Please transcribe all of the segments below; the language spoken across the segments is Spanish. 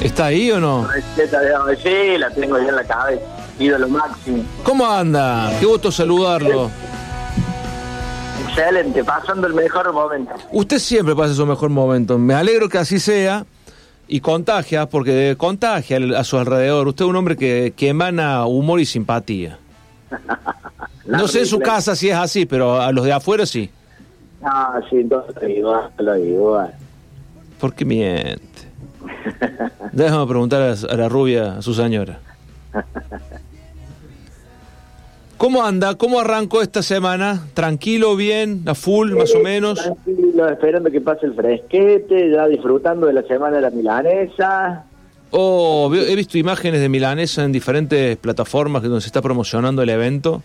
¿Está ahí o no? Receta de sí, la tengo ahí en la cabeza. Ídolo máximo. ¿Cómo anda? Qué gusto saludarlo. Excelente, pasando el mejor momento. Usted siempre pasa su mejor momento. Me alegro que así sea y contagia, porque contagia a su alrededor. Usted es un hombre que, que emana humor y simpatía. No sé en su casa si es así, pero a los de afuera sí. Ah, sí, entonces lo igual, lo igual. ¿Por qué miente? Déjame preguntar a, la rubia, a su señora. ¿Cómo anda? ¿Cómo arrancó esta semana? ¿Tranquilo, bien, a full, más o menos? Tranquilo, esperando que pase el fresquete, ya disfrutando de la semana de la milanesa. Oh, he visto imágenes de milanesa en diferentes plataformas donde se está promocionando el evento.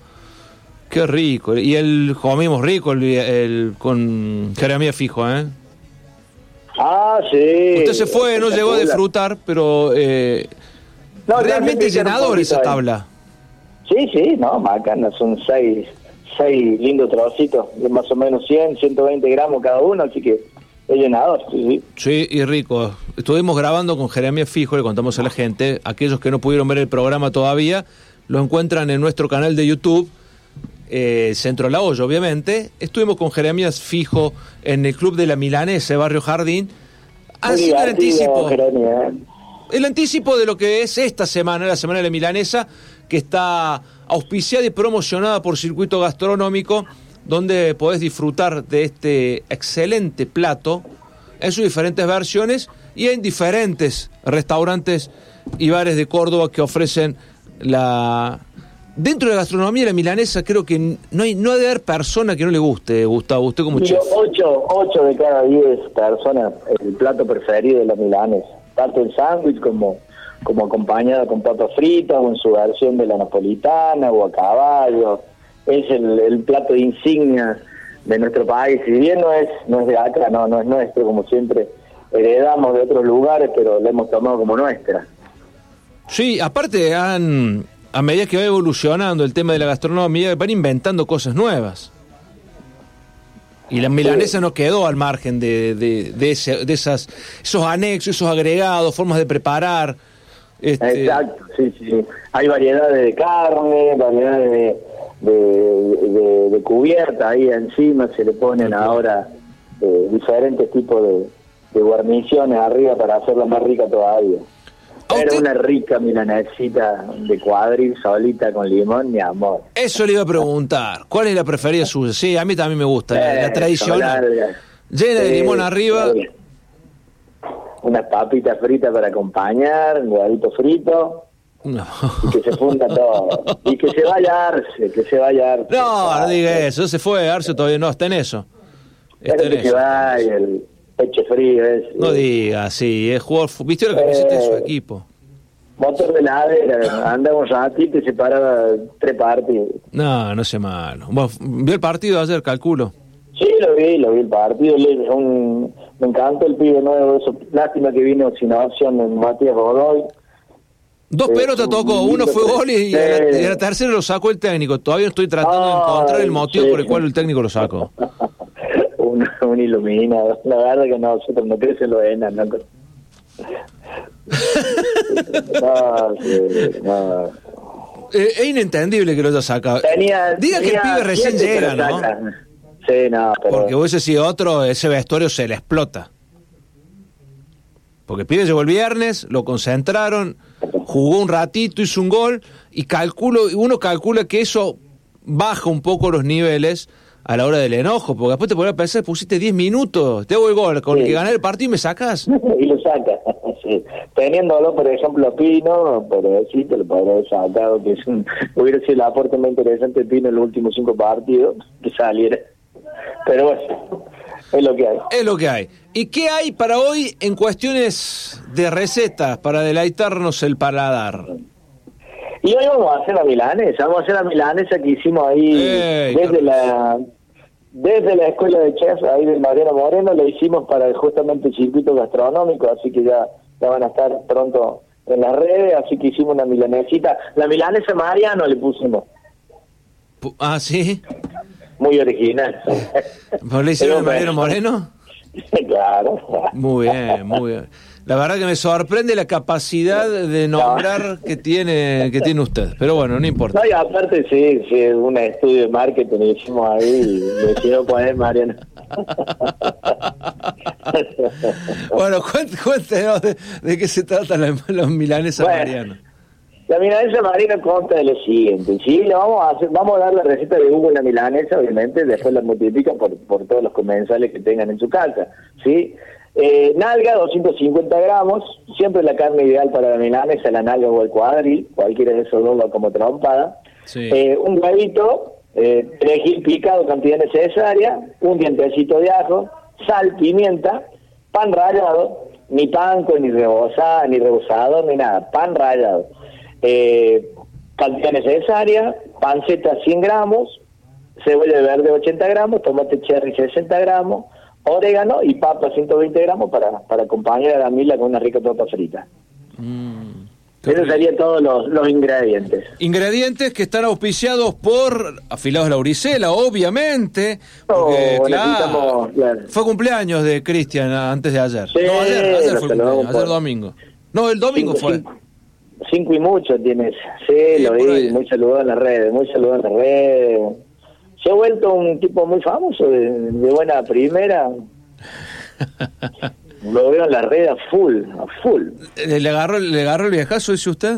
Qué rico. Y el comimos rico el, el- con Jeremías Fijo, ¿eh? Ah, sí. Usted se fue, no llegó a disfrutar, pero eh, No, realmente llenador esa tabla. Sí, sí, no, macana, son seis, seis lindos trocitos, de más o menos 100, 120 gramos cada uno, así que es llenador, sí, sí. Sí, y rico. Estuvimos grabando con Jeremías Fijo, le contamos a la gente. Aquellos que no pudieron ver el programa todavía, lo encuentran en nuestro canal de YouTube, eh, Centro La Olla, obviamente. Estuvimos con Jeremías Fijo en el Club de la Milanesa, Barrio Jardín, haciendo el anticipo. Jeremy, ¿eh? El anticipo de lo que es esta semana, la Semana de la Milanesa, que está auspiciada y promocionada por Circuito Gastronómico, donde podés disfrutar de este excelente plato en sus diferentes versiones y en diferentes restaurantes y bares de Córdoba que ofrecen la... Dentro de la gastronomía de la milanesa creo que no hay no ha de haber persona que no le guste, Gustavo, usted como Digo, chef. ocho, ocho de cada diez personas, el plato preferido de la milanesa. Tanto el sándwich como, como acompañada con papas fritas o en su versión de la napolitana o a caballo. Es el, el plato insignia de nuestro país. Si bien no es, no es de acá, no, no es nuestro, como siempre heredamos de otros lugares, pero lo hemos tomado como nuestra. Sí, aparte han, a medida que va evolucionando el tema de la gastronomía, van inventando cosas nuevas. Y la milanesa no quedó al margen de, de, de ese- de esas, esos anexos, esos agregados, formas de preparar. Este, Exacto, sí, sí. Hay variedades de carne, variedades de, de, cubierta ahí encima, se le ponen ahora eh, diferentes tipos de guarniciones arriba para hacerla más rica todavía. ¿A Era una rica milanesita de cuadril solita con limón, mi amor. Eso le iba a preguntar. ¿Cuál es la preferida suya? Sí, a mí también me gusta, la, la Eh, tradicional. larga. Llena de limón arriba. sí. Unas papitas fritas para acompañar, un huevito frito. No. y que se funda todo. Y que se vaya Arce, que se vaya Arce. No, no diga eso, se fue, Arce todavía no, está en eso. Está en que se vaya el pecho frío. No diga, sí, es jugador, ¿viste camiseta de su Eh. equipo? Motor de ladera, anda un ratito y se para tres partidos. No, no sé malo. Vos, ¿Vio el partido ayer, calculo? Sí, lo vi, lo vi el partido. le- un- me encantó el pibe nuevo. Eso, lástima que vino sin opción en Matías Godoy. Dos Eh, pelotas tocó, uno fue gol y, y a la, Sí. y a la tercera lo sacó el técnico. Todavía estoy tratando de encontrar el motivo sí. por el cual el técnico lo sacó. Un, iluminado. La verdad que no, nosotros no crecen los enanos. No, sí, no. Eh, es inentendible que lo haya sacado. Tenía, Diga que el pibe recién llega, ¿no? sacan. Sí, no, pero... Porque hubiese sido otro, ese vestuario se le explota. Porque el pibe llegó el viernes, lo concentraron, jugó un ratito, hizo un gol, y calculo, uno calcula que eso baja un poco los niveles a la hora del enojo, porque después te podrás pensar, pusiste 10 minutos, te hago el gol, con el que gané el partido y me sacas. y lo saca. sí. Teniéndolo, por ejemplo, Pino, pero sí, te lo podría haber sacado, que es un, hubiera sido el aporte más interesante de Pino en los últimos cinco partidos, que saliera. Pero bueno, es lo que hay. Es lo que hay. ¿Y qué hay para hoy en cuestiones de recetas para deleitarnos el paladar? Y hoy vamos a hacer la milanesa, vamos a hacer la milanesa que hicimos ahí Ey, desde la desde la escuela de chef ahí de Mariano Moreno, lo hicimos para justamente el circuito gastronómico, así que ya, ya van a estar pronto en las redes, así que hicimos una milanesita. La milanesa Mariano le pusimos, Pu- Ah, sí. muy original. ¿Vos le hicieron Mariano. Moreno? claro. Muy bien, muy bien. La verdad que me sorprende la capacidad de nombrar que tiene que tiene usted, pero bueno, no importa. No, y aparte sí, sí, es un estudio de marketing hicimos ahí y me quiero poner Mariana. bueno, cuéntenos de, de, qué se trata la, los milanesas bueno, Mariano. La milanesa marina consta de lo siguiente, sí, le vamos a hacer, vamos a dar la receta de Hugo en la milanesa, obviamente, después la multiplican por, por todos los comensales que tengan en su casa, ¿sí? Eh, nalga, 250 gramos, siempre la carne ideal para la milanesa, la nalga o el cuadril, cualquiera de esos dos va como trompada. Sí. Eh, un huevito, eh, perejil picado, cantidad necesaria, un dientecito de ajo, sal, pimienta, pan rallado, ni panco, ni rebozado, ni rebozado, ni nada, pan rallado. Eh, cantidad necesaria, panceta 100 gramos, cebolla verde 80 gramos, tomate cherry 60 gramos, orégano y papa 120 gramos para, para acompañar a la mila con una rica papa frita. Mm, Esos serían todos los, los ingredientes. Ingredientes que están auspiciados por Afilados Lauricela, obviamente. Porque, Oh, claro, fue cumpleaños de Cristian antes de ayer. Sí, no, ayer, ayer fue cumpleaños, ayer domingo. No, el domingo Cinco, fue. cinco. Cinco y mucho tienes. Sí, Sí, lo vi, muy saludado en las redes, muy saludado en las redes. Se ha vuelto un tipo muy famoso, de, de buena primera. Lo veo en las redes a full, a full. Eh, ¿Le agarró, ¿Le agarró el viejazo, dice usted?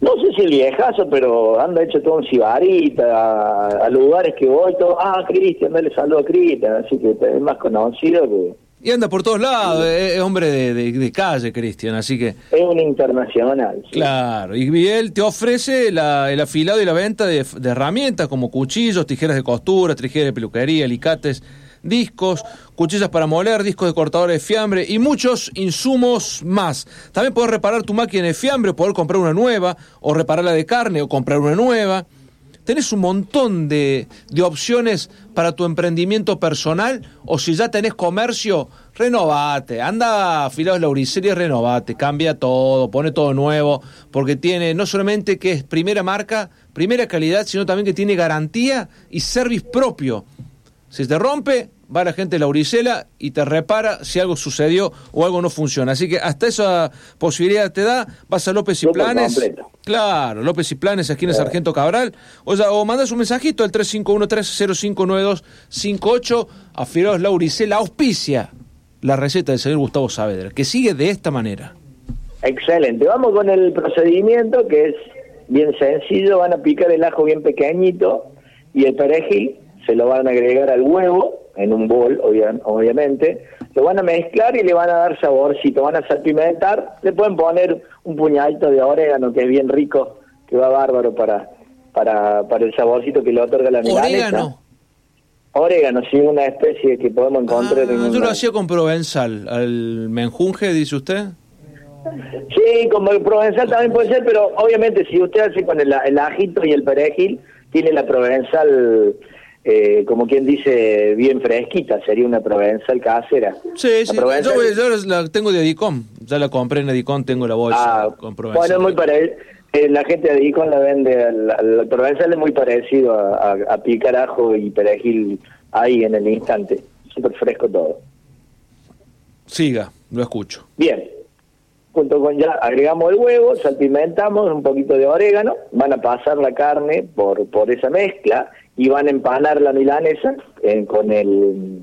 No sé si el viejazo, pero anda hecho todo un cibarita, a, a lugares que voy, todo, ah, Cristian, dale saludo a Cristian, así que es más conocido que Y anda por todos lados, es, es hombre de, de- de calle, Cristian, así que... es un internacional. sí. Claro, y él te ofrece la- el afilado y la venta de, de herramientas como cuchillos, tijeras de costura, tijeras de peluquería, alicates, discos, cuchillas para moler, discos de cortadores de fiambre y muchos insumos más. También podés reparar tu máquina de fiambre, poder comprar una nueva, o repararla de carne, o comprar una nueva. Tenés un montón de, de opciones para tu emprendimiento personal o si ya tenés comercio, renovate. Anda a Afilados Lauricelia y renovate. Cambia todo, pone todo nuevo, porque tiene no solamente que es primera marca, primera calidad, sino también que tiene garantía y service propio. Si te rompe, va la gente de Lauricela y te repara si algo sucedió o algo no funciona. Así que hasta esa posibilidad te da, vas a López y Planes. completo. Claro, López y Planes, aquí en el Sargento Cabral. O, sea, o mandas un mensajito al 351-3059258. Afilados Lauricela auspicia la receta del señor Gustavo Saavedra, que sigue de esta manera. Excelente. Vamos con el procedimiento que es bien sencillo. Van a picar el ajo bien pequeñito y el perejil se lo van a agregar al huevo en un bol, obvia- obviamente. Lo van a mezclar y le van a dar saborcito. Van a salpimentar. Le pueden poner un puñadito de orégano que es bien rico, que va bárbaro para para, para el saborcito que le otorga la milanesa. Orégano. Orégano, sí, una especie que podemos encontrar Ah, en yo una- lo hacía con provenzal. ¿Al menjunje, dice usted? Sí, como el provenzal también puede ser, pero obviamente si usted hace con el, el ajito y el perejil, tiene la provenzal, eh, como quien dice, bien fresquita, sería una provenzal casera. Sí, sí. Yo, yo la tengo de Adicom. Ya la compré en Adicom, tengo la bolsa Ah, con provenzal. bueno, es muy parecido. la gente de Icon la vende, la, la provenzal es muy parecido a, a, a picar ajo y perejil ahí en el instante. Súper fresco todo. Siga, lo escucho. Bien, junto con ya agregamos el huevo, salpimentamos un poquito de orégano, van a pasar la carne por, por esa mezcla y van a empanar la milanesa con el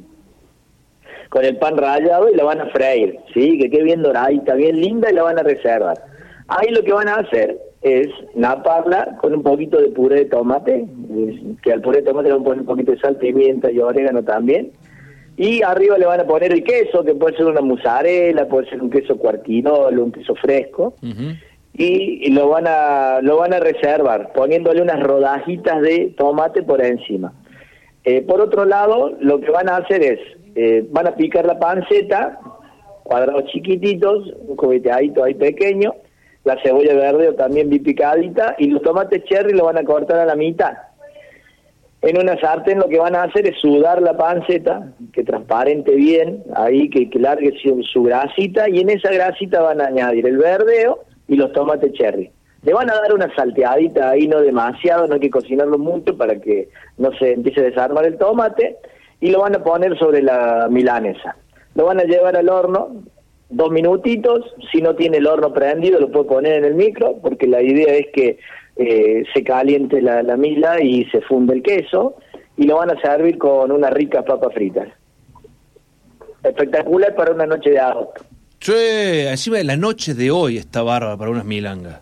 con el pan rallado y la van a freír, ¿sí? Que quede bien doradita, bien linda y la van a reservar. Ahí lo que van a hacer es naparla con un poquito de puré de tomate, que al puré de tomate le van a poner un poquito de sal, pimienta y orégano también. Y arriba le van a poner el queso, que puede ser una mozzarella, puede ser un queso cuartinolo, un queso fresco. Y lo van a lo van a reservar, poniéndole unas rodajitas de tomate por encima. Eh, por otro lado, lo que van a hacer es, eh, van a picar la panceta, cuadrados chiquititos, un cubeteadito ahí pequeño, la cebolla verde también bien picadita, y los tomates cherry lo van a cortar a la mitad. En una sartén lo que van a hacer es sudar la panceta, que transparente bien, ahí que, que largue su, su grasita, y en esa grasita van a añadir el verdeo y los tomates cherry. Le van a dar una salteadita ahí, no demasiado, no hay que cocinarlo mucho para que no se empiece a desarmar el tomate, y lo van a poner sobre la milanesa. Lo van a llevar al horno dos minutitos, si no tiene el horno prendido lo puede poner en el micro, porque la idea es que eh, se caliente la, la mila y se funde el queso, y lo van a servir con unas ricas papas fritas. Espectacular para una noche de agosto. Sí, encima de la noche de hoy está bárbara para unas milangas.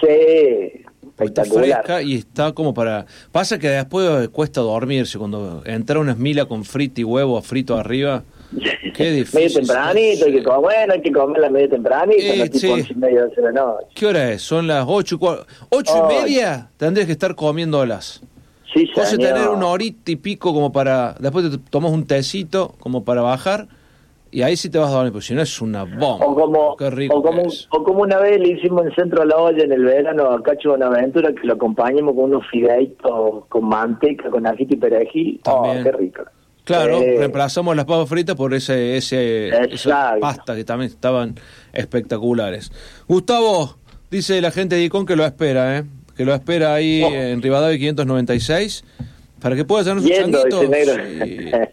Sí, Está fresca y está como para... Pasa que después cuesta dormirse cuando entra una mila con frita y huevo frito arriba. Qué difícil. medio tempranito, hay que comer, bueno, hay que comerla medio tempranito, Eh, no sí. de la noche. ¿Qué hora es? Son las ocho ocho y media. Tendrías que estar comiéndolas. Sí, señor. tener una horita y pico como para... Después te tomas un tecito como para bajar y ahí sí te vas a dormir, porque si no es una bomba. O como, Qué rico o, como, o como una vez le hicimos en Centro de la Olla en el verano a Cacho Bonaventura que lo acompañamos con unos fideitos con manteca, con ajito y perejil. Oh, También. qué rico. Claro, Eh, reemplazamos las papas fritas por ese, ese esa pasta que también estaban espectaculares. Gustavo, dice la gente de Icon que lo espera, ¿eh? que lo espera ahí Oh. en Rivadavia 596 para que pueda hacer su Yendo, changuito. dice negro.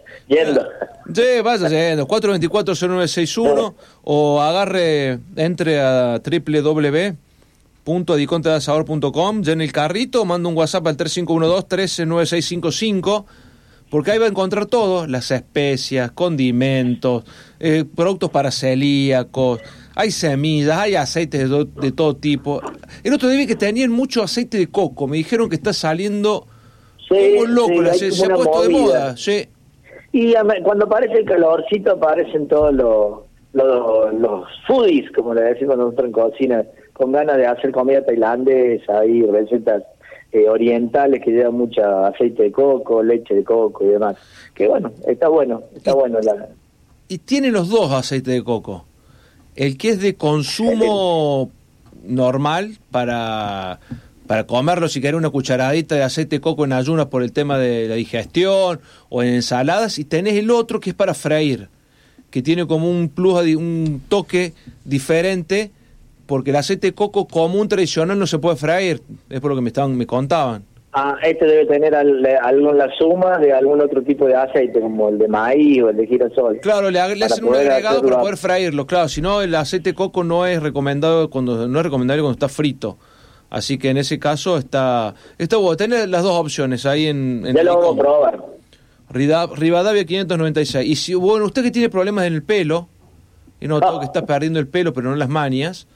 Yendo. Sí, vaya yendo. 424-0961 o agarre, entre a www.adicontedasador.com, ya en el carrito, manda un WhatsApp al 3512-139655, porque ahí va a encontrar todo, las especias, condimentos, eh, productos para celíacos, hay semillas, hay aceites de, do- de todo tipo. El otro día vi que tenían mucho aceite de coco, me dijeron que está saliendo Sí, como loco, sí, se, se ha puesto de moda, sí. Y cuando aparece el calorcito aparecen todos los, los, los foodies, como le decimos nosotros en cocina, con ganas de hacer comida tailandesa y recetas eh, orientales que llevan mucha aceite de coco, leche de coco y demás. Que bueno, está bueno, está bueno. La, Y tiene los dos aceites de coco. El que es de consumo normal para, para comerlo, si querés una cucharadita de aceite de coco en ayunas por el tema de la digestión o en ensaladas, y tenés el otro que es para freír, que tiene como un plus, un toque diferente, porque el aceite de coco común tradicional no se puede freír, es por lo que me, estaban, me contaban. ah, este debe tener al, algo en la suma de algún otro tipo de aceite, como el de maíz o el de girasol. Claro, le, le hacen un agregado para poder freírlo, claro, si no el aceite de coco no es recomendado cuando no es recomendable cuando está frito. Así que en ese caso está está bueno, tenés las dos opciones ahí en, en Ya lo vamos a probar. Rivadavia 596. Y si bueno, usted que tiene problemas en el pelo, y no todo que está perdiendo el pelo, pero no las manias,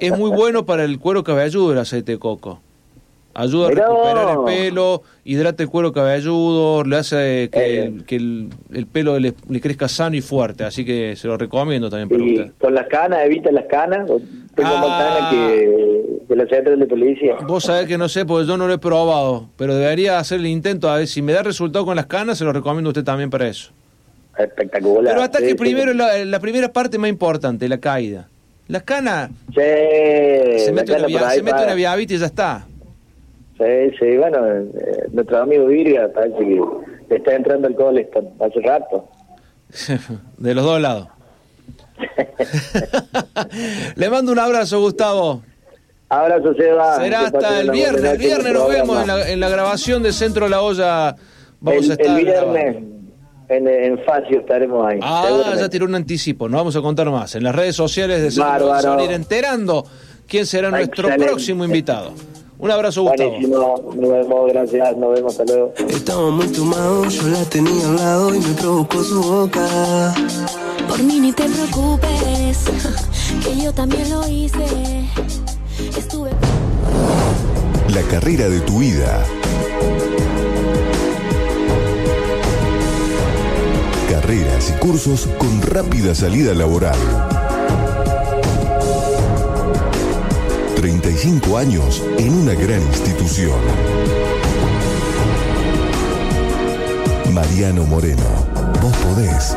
es muy bueno para el cuero cabelludo el aceite de coco. Ayuda a recuperar el pelo, hidrata el cuero cabelludo, le hace que, Eh. el, que el, el pelo le, le crezca sano y fuerte. Así que se lo recomiendo también para Y usted. con las canas, evita las canas. Tengo Ah. más canas que, que la central de policía. Vos sabés que no sé, porque yo no lo he probado, pero debería hacer el intento. A ver si me da resultado con las canas, se lo recomiendo a usted también para eso. Espectacular. Pero hasta Sí, que sí. primero, la, la primera parte más importante, la caída. Las canas, Sí, se mete, una, cana via- se mete para. una viavita y ya está. Sí, sí, bueno, eh, nuestro amigo Virga parece que le está entrando el Coleston hace rato. De los dos lados. Le mando un abrazo, Gustavo. Abrazo, Seba. Será hasta el viernes. El viernes nos vemos en la, en la grabación de Centro de la Olla. Vamos el, a estar el viernes en, en Facio estaremos ahí. Ah, ya tiró un anticipo, no vamos a contar más. En las redes sociales de Centro Bárbaro. se van a ir enterando quién será nuestro Excelente. próximo invitado. Un abrazo, Gustavo. Buenísimo, nos vemos, gracias, nos vemos, hasta luego. Estaba muy tomado, yo la tenía al lado y me provocó su boca. Por mí ni te preocupes, que yo también lo hice. Estuve. La carrera de tu vida. Carreras y cursos con rápida salida laboral. 35 años en una gran institución. Mariano Moreno, vos podés.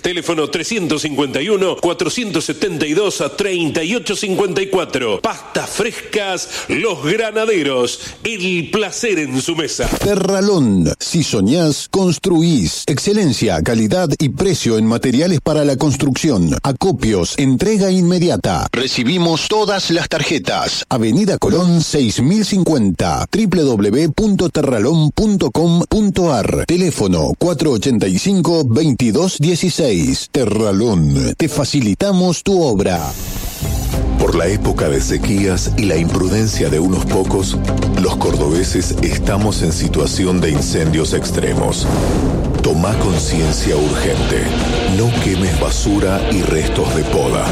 Teléfono 351 472 3854. Pastas frescas Los Granaderos. El placer en su mesa. Terralón. Si soñás, construís. Excelencia, calidad y precio en materiales para la construcción. Acopios, entrega inmediata. Recibimos todas las tarjetas. Avenida Colón 6050. www.terralón.com.ar. Teléfono 485 2216. Terralón. Te facilitamos tu obra. Por la época de sequías y la imprudencia de unos pocos, los cordobeses estamos en situación de incendios extremos. Toma conciencia urgente. No quemes basura y restos de poda.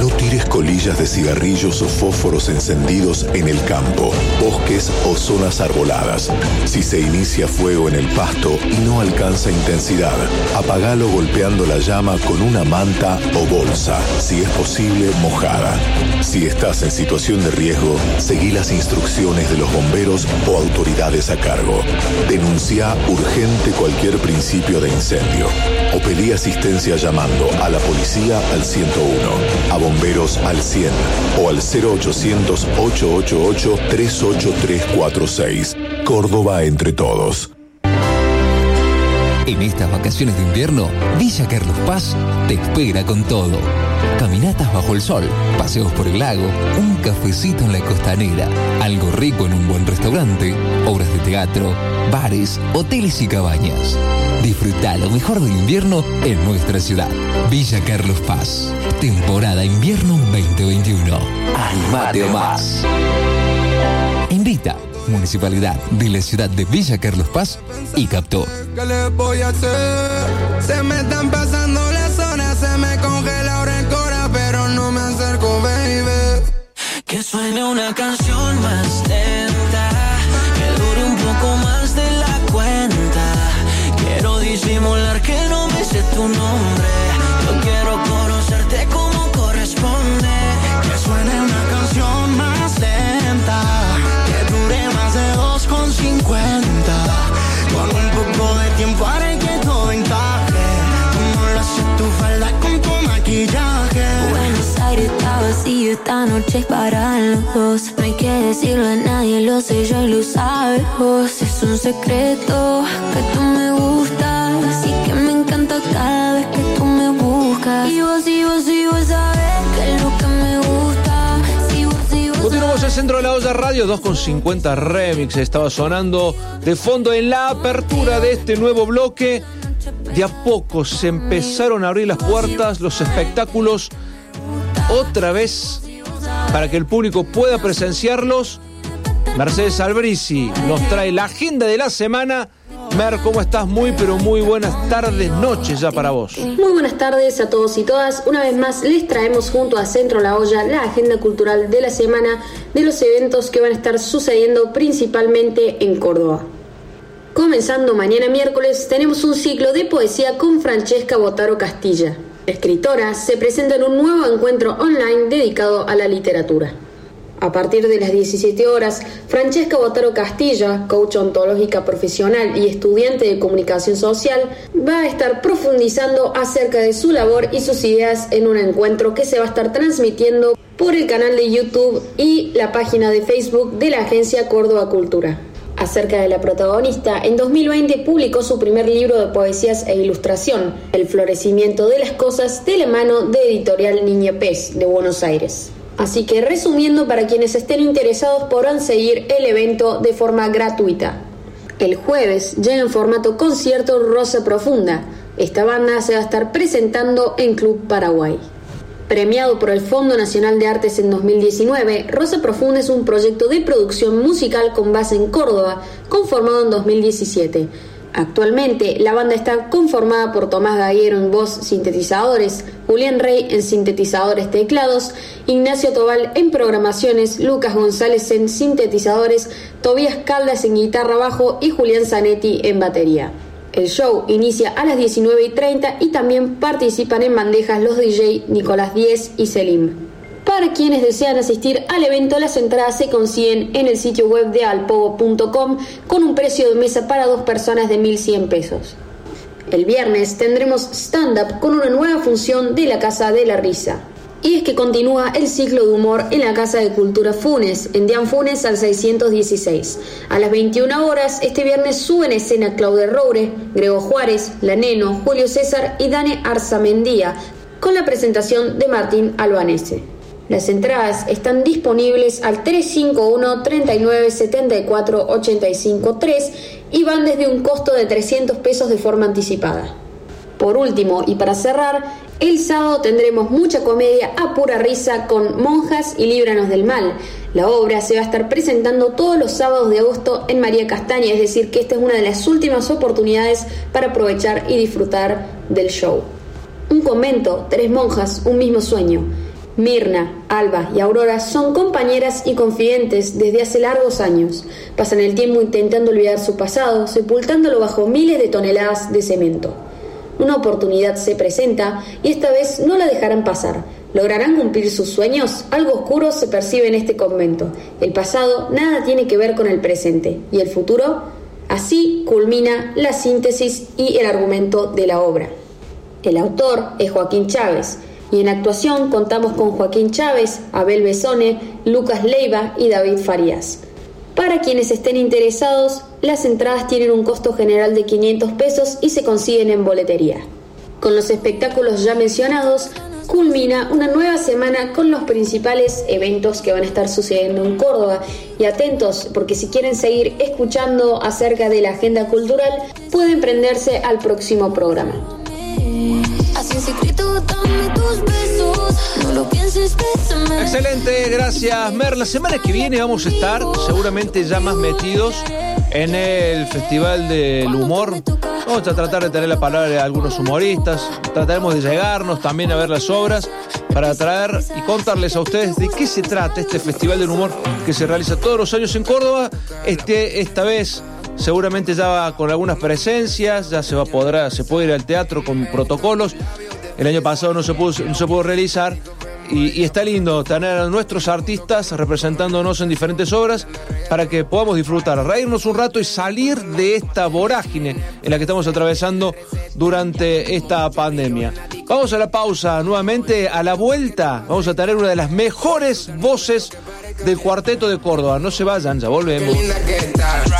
No tires colillas de cigarrillos o fósforos encendidos en el campo, bosques o zonas arboladas. Si se inicia fuego en el pasto y no alcanza intensidad, apagalo golpeando la llama con una manta o bolsa, si es posible mojada. Si estás en situación de riesgo, seguí las instrucciones de los bomberos o autoridades a cargo. Denuncia urgente cualquier principio de incendio o pedí asistencia llamando a la policía al 101, a bomberos al 100 o al 0800 888 38346. Córdoba entre todos. En estas vacaciones de invierno, Villa Carlos Paz te espera con todo. Caminatas bajo el sol, paseos por el lago, un cafecito en la costanera, algo rico en un buen restaurante, obras de teatro, bares, hoteles y cabañas. Disfruta lo mejor del invierno en nuestra ciudad. Villa Carlos Paz. Temporada invierno 2021. Animate a más. Invita Municipalidad de la ciudad de Villa Carlos Paz y Captor. ¿Qué le voy a hacer? Se me están pasando las horas, se me congela ahora el cora, pero no me acerco, baby. Que suene una canción más lenta, tu nombre. Yo quiero conocerte como corresponde. Que suene una canción más lenta, que dure más de 2,50. Con un poco de tiempo haré que todo encaje. Como lo hace tu falda con tu maquillaje. Buenos Aires está vacío, esta noche es para los dos. No hay que decirlo a nadie, lo sé yo y lo sabes vos. Es un secreto que tú me gustas y que me encanta cada vez que tú me buscas. Y vos, y vos, y vos sabes que es lo que me gusta. Si vos, y vos Continuamos el centro de la olla radio, 2.50 remix estaba sonando de fondo en la apertura de este nuevo bloque. De a poco se empezaron a abrir las puertas, los espectáculos, otra vez para que el público pueda presenciarlos. Mercedes Albrisi nos trae la agenda de la semana. Mer, ¿cómo estás? Muy, pero muy buenas tardes, noches ya para vos. Muy buenas tardes a todos y todas. Una vez más les traemos junto a Centro La Olla la agenda cultural de la semana de los eventos que van a estar sucediendo principalmente en Córdoba. Comenzando mañana miércoles tenemos un ciclo de poesía con Francesca Botaro Castilla. La escritora se presenta en un nuevo encuentro online dedicado a la literatura. A partir de las 17 horas, Francesca Botaro Castilla, coach ontológica profesional y estudiante de comunicación social, va a estar profundizando acerca de su labor y sus ideas en un encuentro que se va a estar transmitiendo por el canal de YouTube y la página de Facebook de la agencia Córdoba Cultura. Acerca de la protagonista, en 2020 publicó su primer libro de poesías e ilustración, El florecimiento de las cosas, de la mano de Editorial Niña Pez de Buenos Aires. Así que resumiendo, para quienes estén interesados podrán seguir el evento de forma gratuita. El jueves llega en formato concierto Rosa Profunda. Esta banda se va a estar presentando en Club Paraguay. Premiado por el Fondo Nacional de Artes en 2019, Rosa Profunda es un proyecto de producción musical con base en Córdoba, conformado en 2017. Actualmente, la banda está conformada por Tomás Gaguero en voz sintetizadores, Julián Rey en sintetizadores teclados, Ignacio Tobal en programaciones, Lucas González en sintetizadores, Tobías Caldas en guitarra bajo y Julián Zanetti en batería. El show inicia a las 19 y 30 y también participan en bandejas los DJ Nicolás Díez y Selim. Para quienes desean asistir al evento, las entradas se consiguen en el sitio web de alpogo.com con un precio de mesa para dos personas de 1.100 pesos. El viernes tendremos stand-up con una nueva función de la Casa de la Risa. Y es que continúa el ciclo de humor en la Casa de Cultura Funes, en Dian Funes al 616. A las 21 horas, este viernes suben escena Claudia Roure, Grego Juárez, La Neno, Julio César y Dane Arzamendía, con la presentación de Martín Albanese. Las entradas están disponibles al 351 39 74 85 3 y van desde un costo de 300 pesos de forma anticipada. Por último, y para cerrar, el sábado tendremos mucha comedia a pura risa con Monjas y Líbranos del Mal. La obra se va a estar presentando todos los sábados de agosto en María Castaña, es decir, que esta es una de las últimas oportunidades para aprovechar y disfrutar del show. Un convento, tres monjas, un mismo sueño. Mirna, Alba y Aurora son compañeras y confidentes desde hace largos años. Pasan el tiempo intentando olvidar su pasado, sepultándolo bajo miles de toneladas de cemento. Una oportunidad se presenta y esta vez no la dejarán pasar. ¿Lograrán cumplir sus sueños? Algo oscuro se percibe en este convento. El pasado nada tiene que ver con el presente. ¿Y el futuro? Así culmina la síntesis y el argumento de la obra. El autor es Joaquín Chávez y en actuación contamos con Joaquín Chávez, Abel Besone, Lucas Leiva y David Farías. Para quienes estén interesados, las entradas tienen un costo general de 500 pesos y se consiguen en boletería. Con los espectáculos ya mencionados, culmina una nueva semana con los principales eventos que van a estar sucediendo en Córdoba. Y atentos, porque si quieren seguir escuchando acerca de la agenda cultural, pueden prenderse al próximo programa. Excelente, gracias Mer. La semana que viene vamos a estar seguramente ya más metidos en el Festival del Humor. Vamos a tratar de tener la palabra de algunos humoristas. Trataremos de llegarnos también a ver las obras para traer y contarles a ustedes de qué se trata este Festival del Humor que se realiza todos los años en Córdoba. Este, esta vez seguramente ya con algunas presencias, ya se va a poder, se puede ir al teatro con protocolos. El año pasado no se pudo, no se pudo realizar. Y, y, está lindo tener a nuestros artistas representándonos en diferentes obras para que podamos disfrutar, reírnos un rato y salir de esta vorágine en la que estamos atravesando durante esta pandemia. Vamos a la pausa nuevamente. A la vuelta vamos a tener una de las mejores voces del cuarteto de Córdoba. No se vayan, ya volvemos.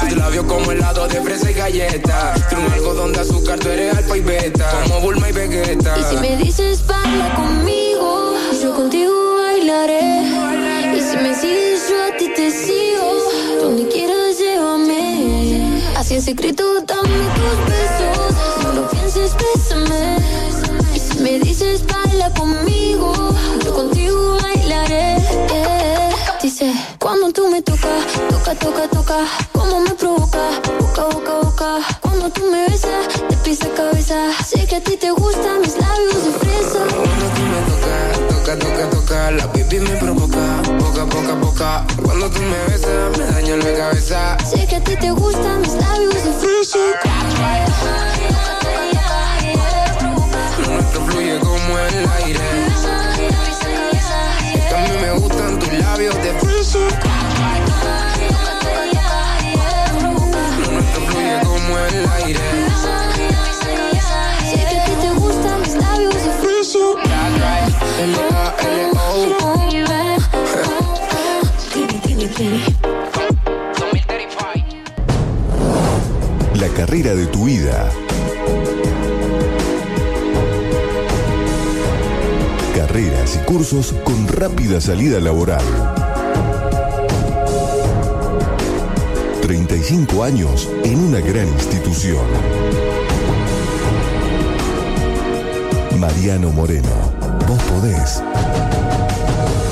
Tu labio como helado de fresa y galleta. Tú un algodón de azúcar, tú eres alfa y beta. Como Bulma y Vegeta. Y si me dices baila conmigo, yo contigo bailaré. Y si me sigues, yo a ti te sigo. Donde quieras, llévame. Así en secreto, dame tus besos. Toca, como me provoca, boca, boca, boca. Cuando tú me besas, te pisa cabeza. Sé que a ti te gustan mis labios de fresa. Cuando tú me tocas, toca, toca, toca, la baby me provoca, boca, boca, boca. Cuando tú me besas, me daña la cabeza. Sé que a ti te gustan mis labios de fresa. Nuestro fluye como el aire. Es que a mí me gustan tus labios de fresa. La carrera de tu vida. Carreras y cursos con rápida salida laboral. 35 años en una gran institución. Mariano Moreno, vos podés.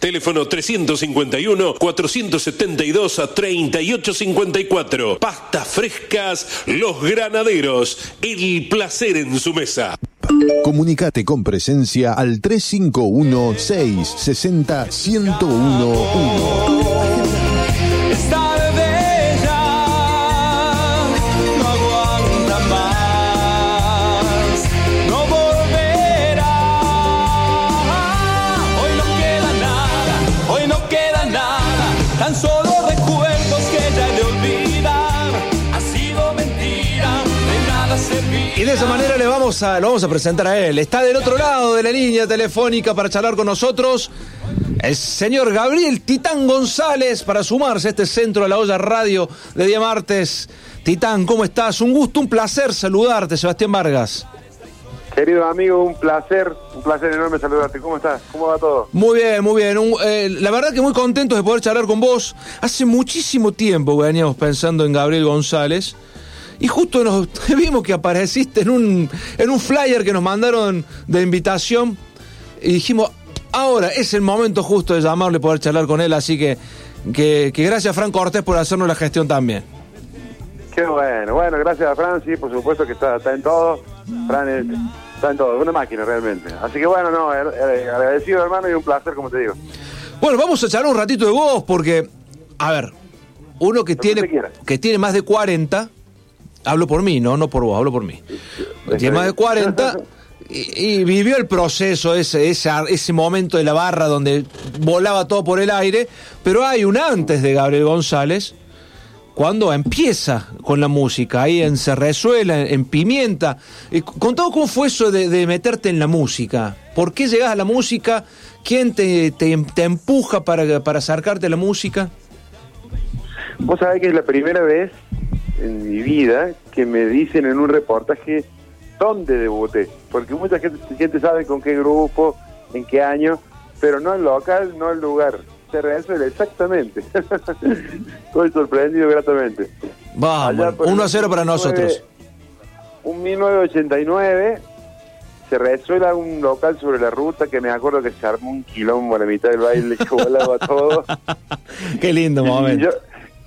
Teléfono 351 472 3854. Pastas frescas Los Granaderos. El placer en su mesa. Comunicate con presencia al 351-660-1011. Vamos a, lo vamos a presentar a él. Está del otro lado de la línea telefónica para charlar con nosotros el señor Gabriel Titán González para sumarse a este centro de la olla radio de día martes. Titán, ¿cómo estás? Un gusto, un placer saludarte, Sebastián Vargas. Querido amigo, un placer, un placer enorme saludarte. ¿Cómo estás? ¿Cómo va todo? Muy bien, muy bien. Un- eh, la verdad que muy contentos de poder charlar con vos. Hace muchísimo tiempo que veníamos pensando en Gabriel González. Y justo nos vimos que apareciste en un, en un flyer que nos mandaron de invitación. Y dijimos, ahora es el momento justo de llamarle y poder charlar con él. Así que, que, que gracias, Fran Cortés, por hacernos la gestión también. Qué bueno. Bueno, gracias a Fran, sí, por supuesto que está, está en todo. Fran es- está en todo, una máquina realmente. Así que bueno, no, eh, eh, agradecido hermano y un placer, como te digo. Bueno, vamos a charlar un ratito de vos porque, a ver, uno que tiene, que tiene más de 40, hablo por mí, no, no por vos, hablo por mí. Tiene más de 40 y, y vivió el proceso, ese, ese, ese momento de la barra donde volaba todo por el aire, pero hay un antes de Gabriel González, cuando empieza con la música, ahí en Cerrezuela, en, en Pimienta. Contado cómo fue eso de, de meterte en la música. ¿Por qué llegas a la música? ¿Quién te, te, te empuja para, para acercarte a la música? Vos sabés que es la primera vez en mi vida que me dicen en un reportaje dónde debuté. Porque mucha gente, gente sabe con qué grupo, en qué año, pero no el local, no el lugar. Se resuelve exactamente. Estoy sorprendido gratamente. Vamos, Allá por 1 a el 0 para 19 nosotros. Un 1989 se resuelve un local sobre la ruta que me acuerdo que se armó un quilombo a la mitad del baile que volaba todo. Qué lindo Y momento. yo,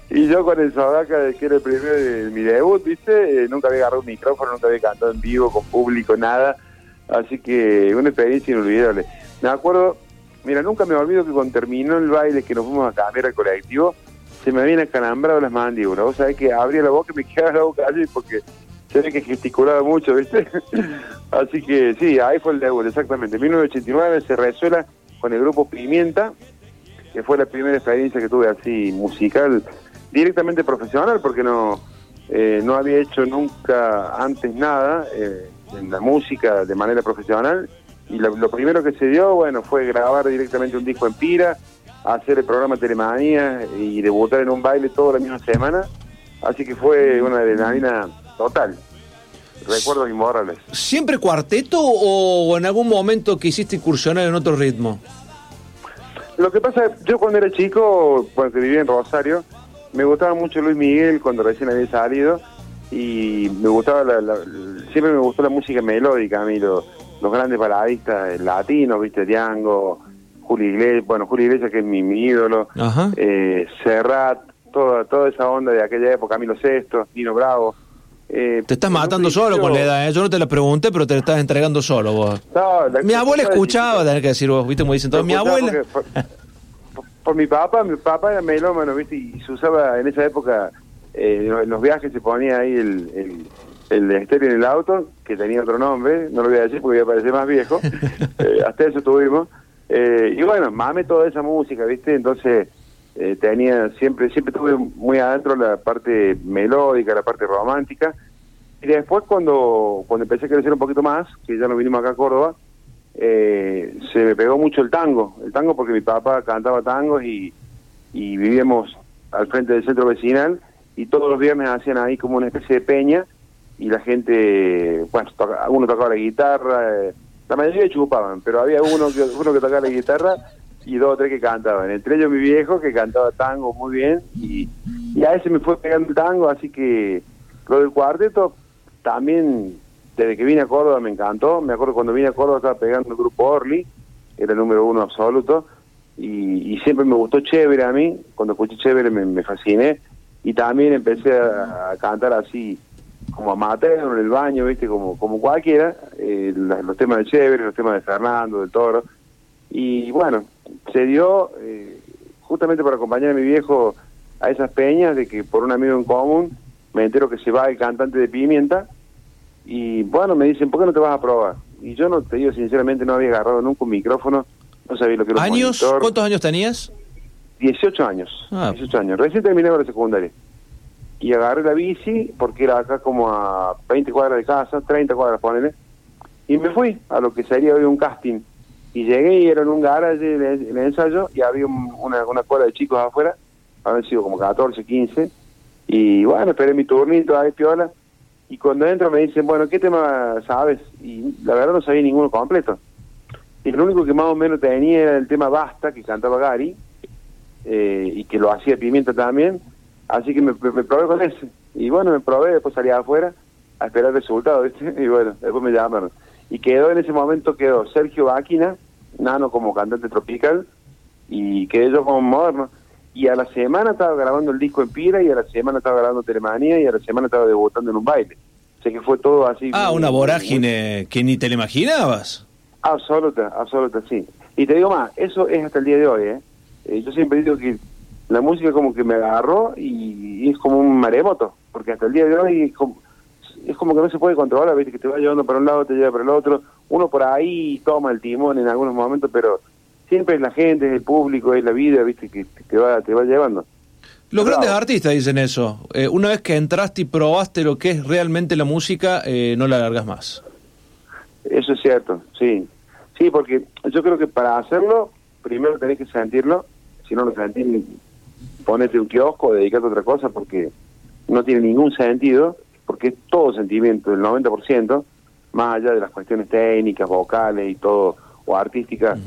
y yo con el Sodaca, que era el primero de mi debut, ¿viste? Eh, nunca había agarrado un micrófono, nunca había cantado en vivo, con público, nada. Así que una experiencia inolvidable. Me acuerdo, mira, nunca me olvido que cuando terminó el baile, que nos fuimos a cambiar al colectivo, se me habían acalambrado las mandíbulas. Vos sabés que abría la boca y me quedaba la boca así porque se ve que gesticulaba mucho, ¿viste? Así que sí, ahí fue el debut, exactamente. En 1989 se resuela con el grupo Pimienta, que fue la primera experiencia que tuve así musical, directamente profesional, porque no, eh, no había hecho nunca antes nada eh, en la música de manera profesional, Y lo, lo primero que se dio, bueno, fue grabar directamente un disco en Pira, hacer el programa Telemanía y debutar en un baile toda la misma semana. Así que fue una adrenalina total. Recuerdos inmorales. ¿Siempre cuarteto o en algún momento quisiste incursionar en otro ritmo? Lo que pasa, yo cuando era chico, cuando vivía en Rosario, me gustaba mucho Luis Miguel cuando recién había salido y me gustaba, la, la- siempre me gustó la música melódica a mí, lo- los grandes baladistas latinos, viste, Diango, Julio Iglesias, bueno, Julio Iglesias que es mi, mi ídolo, Ajá. eh, Serrat, toda, toda esa onda de aquella época, Camilo Sesto, Nino Bravo. Eh, Te estás matando solo con la edad, ¿eh? Yo no te la pregunté, pero te la estás entregando solo vos. No, la- Mi abuela la- escuchaba, tenés que decir vos, ¿viste cómo dicen todos? Mi abuela... porque Por, mi papá, mi papá era melómano, ¿viste? Y se usaba en esa época, eh, en los viajes se ponía ahí el, el, el estéreo en el auto, que tenía otro nombre, no lo voy a decir porque voy a parecer más viejo. Eh, hasta eso tuvimos. Eh, y bueno, mame toda esa música, ¿viste? Entonces eh, tenía siempre, siempre tuve muy adentro la parte melódica, la parte romántica. Y después cuando, cuando empecé a crecer un poquito más, que ya nos vinimos acá a Córdoba, eh, se me pegó mucho el tango, el tango porque mi papá cantaba tangos y, y vivíamos al frente del centro vecinal y todos los viernes hacían ahí como una especie de peña y la gente, bueno, toca- uno tocaba la guitarra, eh, la mayoría chupaban, pero había uno que, uno que tocaba la guitarra y dos o tres que cantaban, entre ellos mi viejo que cantaba tango muy bien y, y a ese me fue pegando el tango, así que lo del cuarteto también desde que vine a Córdoba me encantó. Me acuerdo cuando vine a Córdoba estaba pegando el grupo Orly, era el número uno absoluto, y, siempre me gustó Chévere a mí. Cuando escuché Chévere me, fasciné, y también empecé a, cantar así como amateur en el baño, viste, como, como cualquiera, eh, los temas de Chévere, los temas de Fernando, del Toro. Y bueno, se dio eh, justamente para acompañar a mi viejo a esas peñas de que por un amigo en común me entero que se va el cantante de Pimienta y bueno, me dicen, ¿por qué no te vas a probar? Y yo no te digo sinceramente, no había agarrado nunca un micrófono, no sabía lo que era un ¿Años? ¿Cuántos años tenías? 18 años, Ah. 18 años, recién terminé la secundaria. Y agarré la bici, porque era acá como a 20 cuadras de casa, 30 cuadras, ponele, y me fui a lo que sería hoy un casting. Y llegué y era en un garage de, de ensayo y había un- una, una cola de chicos afuera, habían sido como 14, 15, y bueno, esperé mi turnito ahí, piola, y cuando entro me dicen, bueno, ¿qué tema sabes? Y la verdad no sabía ninguno completo. Y lo único que más o menos tenía era el tema Basta, que cantaba Gary, eh, y que lo hacía Pimienta también, así que me, probé con ese. Y bueno, me probé, después salí afuera a esperar resultados, ¿viste? Y bueno, después me llamaron. Y quedó en ese momento, quedó Sergio Báquina, Nano como cantante tropical, y quedé yo como moderno. Y a la semana estaba grabando el disco en Pira, y a la semana estaba grabando Telemanía, y a la semana estaba debutando en un baile. O sea que fue todo así. Ah, muy- una muy- vorágine que ni te la imaginabas. Absoluta, absoluta, sí. Y te digo más, eso es hasta el día de hoy, ¿eh? Eh, yo siempre digo que la música como que me agarró y, y es como un maremoto, porque hasta el día de hoy es como, es como que no se puede controlar, ¿viste? que te va llevando para un lado, te lleva para el otro, uno por ahí toma el timón en algunos momentos, pero siempre es la gente, es el público, es la vida, ¿viste? que te- va, te va llevando. Los Bravo. grandes artistas dicen eso. Eh, una vez que entraste y probaste lo que es realmente la música, eh, no la largas más. Eso es cierto, sí. Sí, porque yo creo que para hacerlo, primero tenés que sentirlo. Si no lo sentís, ponete un kiosco, dedicate a otra cosa, porque no tiene ningún sentido, porque es todo sentimiento, el 90%, más allá de las cuestiones técnicas, vocales y todo, o artísticas,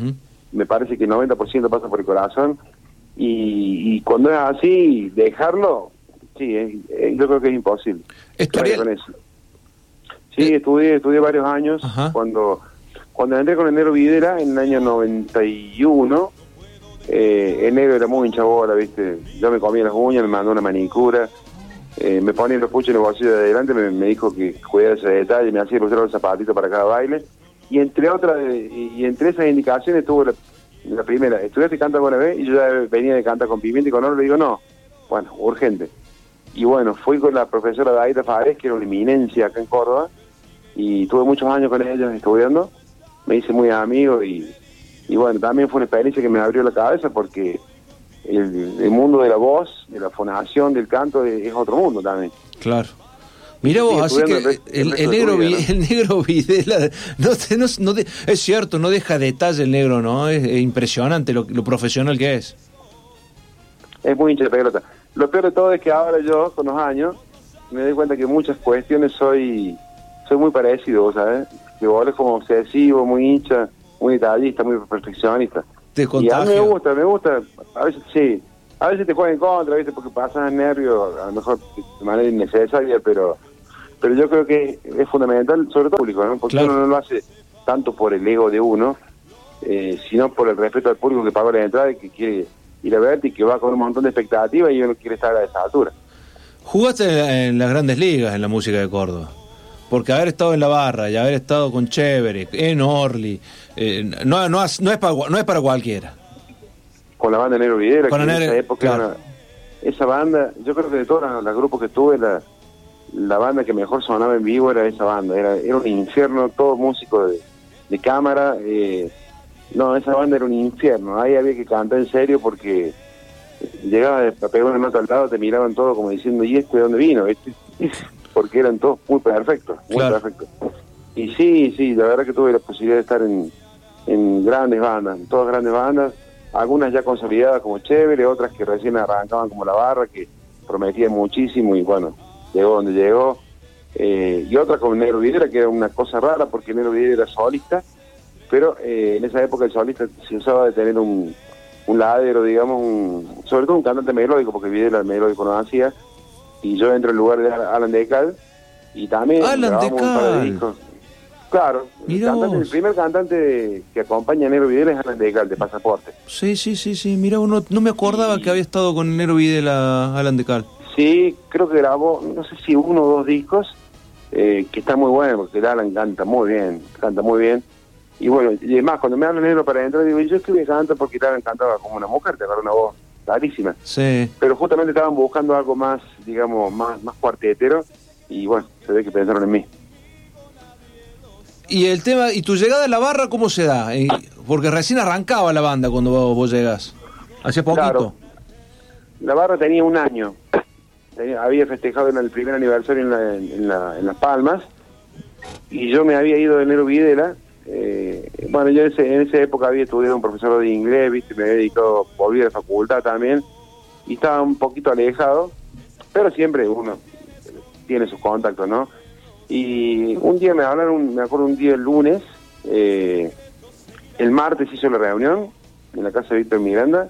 me parece que el 90% pasa por el corazón. Y, y cuando es así, dejarlo, sí, es- yo creo que es imposible. Estudié- con eso. Sí, estudié, estudié varios años. Cuando cuando entré con Enero Videra en el año 91, eh, Enero era muy hinchabola, ¿viste? Yo me comía las uñas, me mandó una manicura, eh, me ponía los puchos en el bolsillo de adelante, me, me dijo que cuidara ese detalle, me hacía ilustrar los zapatitos para cada baile. Y entre otras, y, entre esas indicaciones tuvo la, la primera, estudiaste canta alguna vez y yo ya venía de cantar con pimienta y con oro, le digo, no, bueno, urgente. Y bueno, fui con la profesora Daida Fares, que era una eminencia acá en Córdoba, y tuve muchos años con ella estudiando, me hice muy amigo y, y bueno, también fue una experiencia que me abrió la cabeza porque el, mundo de la voz, de la fonación, del canto, es otro mundo también. Claro. Mira vos, así que el, el, el negro, vida, Vi- ¿no? el negro Videla, no, te- no, es cierto, no deja detalle el negro, ¿no? Es, es impresionante lo, lo profesional que es. Es muy hincha de pelota. Lo peor de todo es que ahora yo, con los años, me doy cuenta que en muchas cuestiones soy soy muy parecido, ¿sabes? Que vos eres como obsesivo, muy hincha, muy detallista, muy perfeccionista. Te Y a mí me gusta, me gusta. A veces sí. A veces te juega en contra, ¿viste? Porque pasas nervios, a lo mejor de manera innecesaria, pero pero yo creo que es fundamental, sobre todo público, ¿no? Porque Claro. uno no lo hace tanto por el ego de uno, eh, sino por el respeto al público que pagó la entrada y que quiere ir a verte y que va con un montón de expectativas y uno quiere estar a esa altura. Jugaste en las grandes ligas en la música de Córdoba. Porque haber estado en la barra y haber estado con Chévere, en Orly, eh, no, no, es- no, es para, no es para cualquiera. Con la banda Negro Videra, Con que en esa época claro. era una- esa banda, yo creo que de todos los, los grupos que tuve, la, la banda que mejor sonaba en vivo era esa banda, era, era un infierno, todo músico de, de cámara, eh, no, esa banda era un infierno, ahí había que cantar en serio porque llegaba a pegar una nota al lado, te miraban todo como diciendo, ¿y este de dónde vino? Este, porque eran todos muy perfectos, muy Claro. perfectos. Y sí, sí, la verdad que tuve la posibilidad de estar en, en grandes bandas, en todas grandes bandas, algunas ya consolidadas como chévere, otras que recién arrancaban como la barra, que prometían muchísimo y bueno, llegó donde llegó. Eh, y otra como Negro Videra, que era una cosa rara porque Negro Videra era solista, pero eh, en esa época el solista se usaba de tener un, un ladero, digamos, un- sobre todo un cantante melódico, porque Videra el melódico no hacía, y yo entro en lugar de Alan Decal, y también Alan grabamos un par de Decal. discos. Claro, el, cantante- el primer cantante que acompaña a Negro Videla es Alan Decal, de Pasaporte. Sí, sí, sí, sí. Mira, uno, no me acordaba que había estado con Nero Videla, Alan de Cal. Sí, creo que grabó, no sé si uno o dos discos, eh, que está muy bueno, porque el Alan canta muy bien, canta muy bien. Y bueno, y además, cuando me hablan negro para adentro, digo, yo escribí canto porque el Alan cantaba como una mujer, te agarra una voz clarísima. Sí. Pero justamente estaban buscando algo más, digamos, más, más cuartetero, y bueno, se ve que pensaron en mí. Y el tema, ¿y tu llegada a la barra cómo se da? Eh, porque recién arrancaba la banda cuando vos, vos llegás. Hace poquito. Claro. La barra tenía un año. Había festejado en el primer aniversario en, la- en la- en Las Palmas. Y yo me había ido de enero Videla. eh, bueno, yo en, ese- en esa época había estudiado un profesor de inglés, ¿viste? me había dedicado, volví a la facultad también. Y estaba un poquito alejado. Pero siempre uno tiene sus contactos, ¿no? Y un día me hablaron, me acuerdo un día el lunes, eh, el martes hizo la reunión en la casa de Víctor Miranda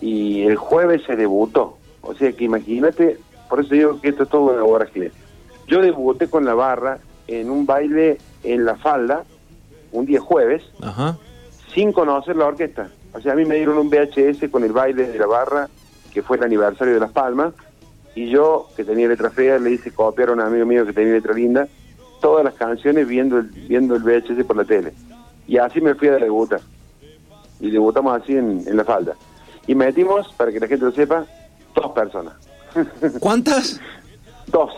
y el jueves se debutó. O sea que imagínate, por eso digo que esto es todo una vorágine. Yo debuté con la barra en un baile en la falda, un día jueves, Ajá. sin conocer la orquesta. O sea, a mí me dieron un VHS con el baile de la barra, que fue el aniversario de Las Palmas, y yo, que tenía letra fea, le hice copiar a un amigo mío que tenía letra linda, todas las canciones viendo el, viendo el VHS por la tele. Y así me fui a debutar. Y debutamos así en, en la falda. Y metimos, para que la gente lo sepa, dos personas. ¿Cuántas? Dos.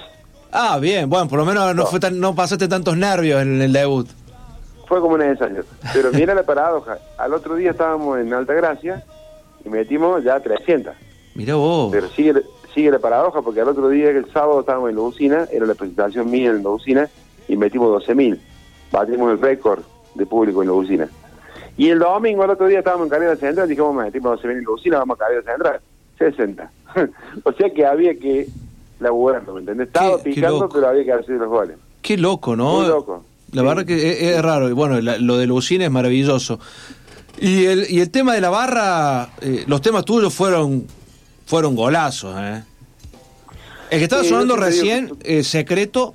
Ah, bien, bueno, por lo menos no, fue tan, no pasaste tantos nervios en el debut. Fue como necesario. Pero mira la paradoja. Al otro día estábamos en Alta Gracia y metimos ya 300. Mira vos. Pero sigue, sigue la paradoja porque al otro día, el sábado estábamos en la usina, era la presentación mía en la usina y metimos 12.000. Batimos el récord de público en la usina. Y el domingo, al otro día, estábamos en Carrera Central, dijimos, metimos 12.000 en la usina, vamos a Carrera Central. 60. o sea que había que laburarlo, ¿me entendés? Estaba Qué- picando, pero había que hacer los goles. Qué loco, ¿no? Muy loco. La verdad que es, es raro. Y bueno, la- lo de Lucina es maravilloso. Y el, y el tema de la barra, eh, los temas tuyos fueron fueron golazos, ¿eh? El que estaba Sí, sonando digo recién, eh, Secreto,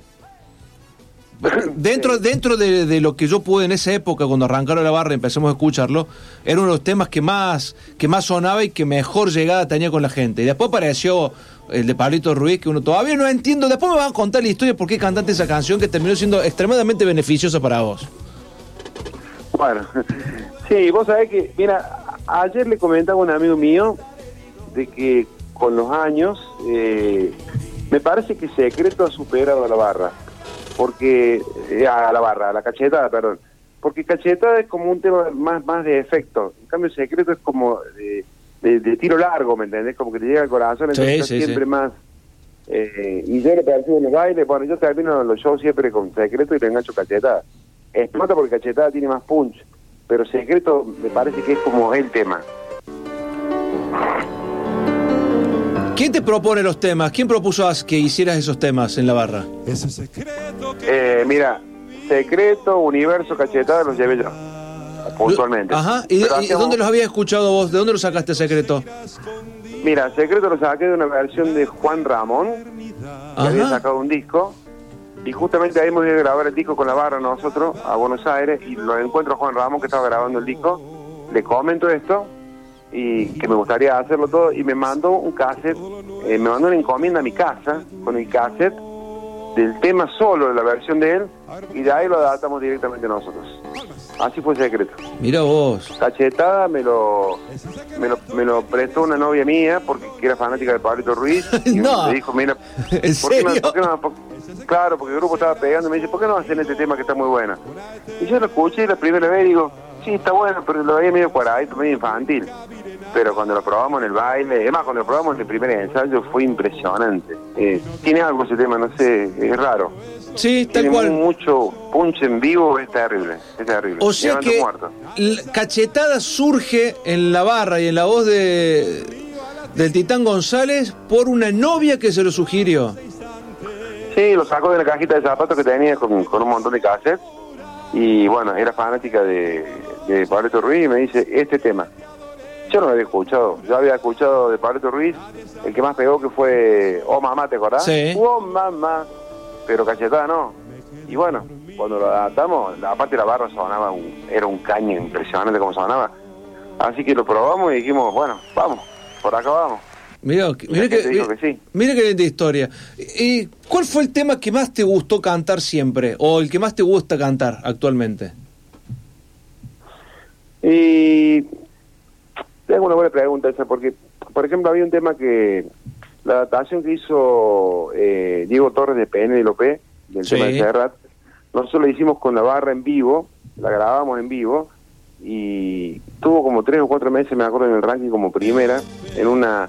dentro, dentro de, lo que yo pude en esa época, cuando arrancaron la barra y empezamos a escucharlo, era uno de los temas que más, que más sonaba y que mejor llegada tenía con la gente. Y después apareció el de Pablito Ruiz, que uno todavía no entiendo. Después me van a contar la historia por qué cantaste esa canción que terminó siendo extremadamente beneficiosa para vos. Bueno, sí, vos sabés que, mira, ayer le comentaba un amigo mío de que con los años eh, me parece que Secreto ha superado a la barra, porque eh, a la barra, a la cachetada, perdón, porque cachetada es como un tema más más de efecto, en cambio Secreto es como de, de- de tiro largo, ¿me entendés? Como que te llega al corazón, entonces sí, siempre sí. más Eh, y yo le percibo en los bailes, bueno, yo termino los shows siempre con secreto y le engancho cachetada. Explota porque cachetada tiene más punch, pero secreto me parece que es como el tema. ¿Quién te propone los temas? ¿Quién propuso que hicieras esos temas en la barra? Eh, mira, secreto, universo, cachetada los llevé yo. Puntualmente. Ajá. ¿Y, Pero y hacíamos- dónde los habías escuchado vos? ¿De dónde los sacaste secreto? Mira, secreto lo saqué de una versión de Juan Ramón, que Ajá. había sacado un disco. Y justamente ahí hemos ido a grabar el disco con la barra nosotros a Buenos Aires y lo encuentro a Juan Ramón que estaba grabando el disco. Le comento esto y que me gustaría hacerlo todo y me mandó un cassette, eh, me mandó una encomienda a mi casa con el cassette del tema solo de la versión de él y de ahí lo adaptamos directamente nosotros. Así fue secreto. Mira vos. Cachetada me lo, me lo, me lo prestó una novia mía porque que era fanática de Pablito Ruiz y No. me dijo, mira, ¿En ¿por qué no- serio? por qué no- por- claro, porque el grupo estaba pegando y me dice, ¿por qué no hacen este tema que está muy bueno? Y yo lo escuché la primera vez y digo, sí, está bueno, pero lo veía medio cuadradito, medio infantil. Pero cuando lo probamos en el baile, es más, cuando lo probamos en el primer ensayo fue impresionante. Eh, tiene algo ese tema, no sé, es raro. Sí, tal Tiene cual. mucho punch en vivo, es terrible, es terrible. O sea Levanta que muerto. cachetada surge en la barra y en la voz de del Titán González por una novia que se lo sugirió. Sí, lo sacó de la cajita de zapatos que tenía con, con un montón de cassettes. Y bueno, era fanática de, de Ruiz y me dice, este tema. Yo no lo había escuchado. Yo había escuchado de Pablo Ruiz, el que más pegó que fue Oh Mamá, ¿te acordás? Sí. Oh Mamá. Pero cachetada no. Y bueno, cuando lo adaptamos, aparte la barra sonaba, un- era un caño impresionante como sonaba. Así que lo probamos y dijimos, bueno, vamos, por acá vamos. Mira, Y la mira que, dijo que sí. mira qué linda historia. ¿Y cuál fue el tema que más te gustó cantar siempre? ¿O el que más te gusta cantar actualmente? Y tengo una buena pregunta esa, porque, por ejemplo, había un tema que la adaptación que hizo eh, Diego Torres de Penélope, del Sí. tema de Serrat, nosotros la hicimos con la barra en vivo, la grabamos en vivo, y tuvo como tres o cuatro meses, me acuerdo, en el ranking como primera, en una,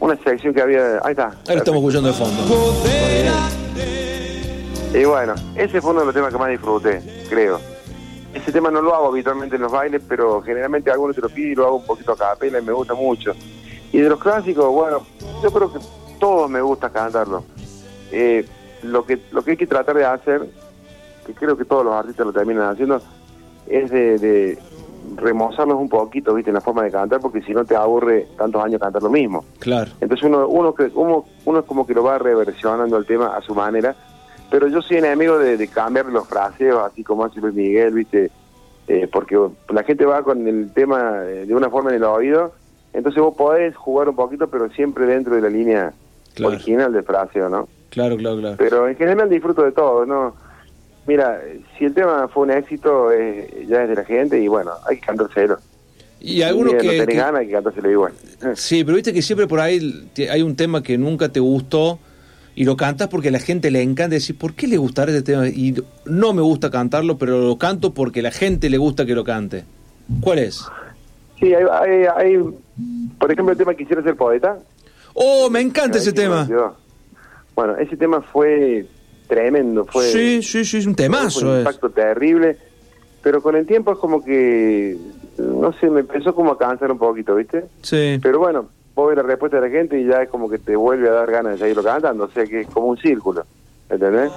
una sección que había... Ahí está. Ahora estamos escuchando de fondo. Y bueno, ese fue uno de los temas que más disfruté, creo. Ese tema no lo hago habitualmente en los bailes, pero generalmente algunos te lo piden y lo hago un poquito a capela y me gusta mucho. Y de los clásicos, bueno, yo creo que todos me gusta cantarlo. Eh, lo que lo que hay que tratar de hacer, que creo que todos los artistas lo terminan haciendo, es de, de remozarlos un poquito, viste, en la forma de cantar, porque si no te aburre tantos años cantar lo mismo. Claro. Entonces uno, uno, uno, uno es como que lo va reversionando el tema a su manera, pero yo soy enemigo de, de cambiar los fraseos, así como hace Luis Miguel, ¿viste? Eh, porque la gente va con el tema eh, de una forma en el oído, entonces vos podés jugar un poquito, pero siempre dentro de la línea Claro. original del fraseo, ¿no? Claro, claro, claro. Pero en general disfruto de todo, ¿no? Mira, si el tema fue un éxito, eh, ya es de la gente y bueno, hay que cantárselo. Y algunos que, no tenés que- ganas, hay que cantárselo igual. Sí, pero viste que siempre por ahí hay un tema que nunca te gustó y lo cantas porque a la gente le encanta decir, ¿por qué le gustará este tema? Y no me gusta cantarlo, pero lo canto porque a la gente le gusta que lo cante. ¿Cuál es? Sí, hay, hay, hay, por ejemplo, el tema Quisiera ser poeta. Oh, me encanta ese tema. Bueno, ese tema fue tremendo, fue, Sí, sí, sí, es un fue temazo. un es. impacto terrible, pero con el tiempo es como que, no sé, me empezó como a cansar un poquito, ¿viste? Sí. Pero bueno, vos ves la respuesta de la gente y ya es como que te vuelve a dar ganas de seguirlo cantando, o sea que es como un círculo, ¿entendés?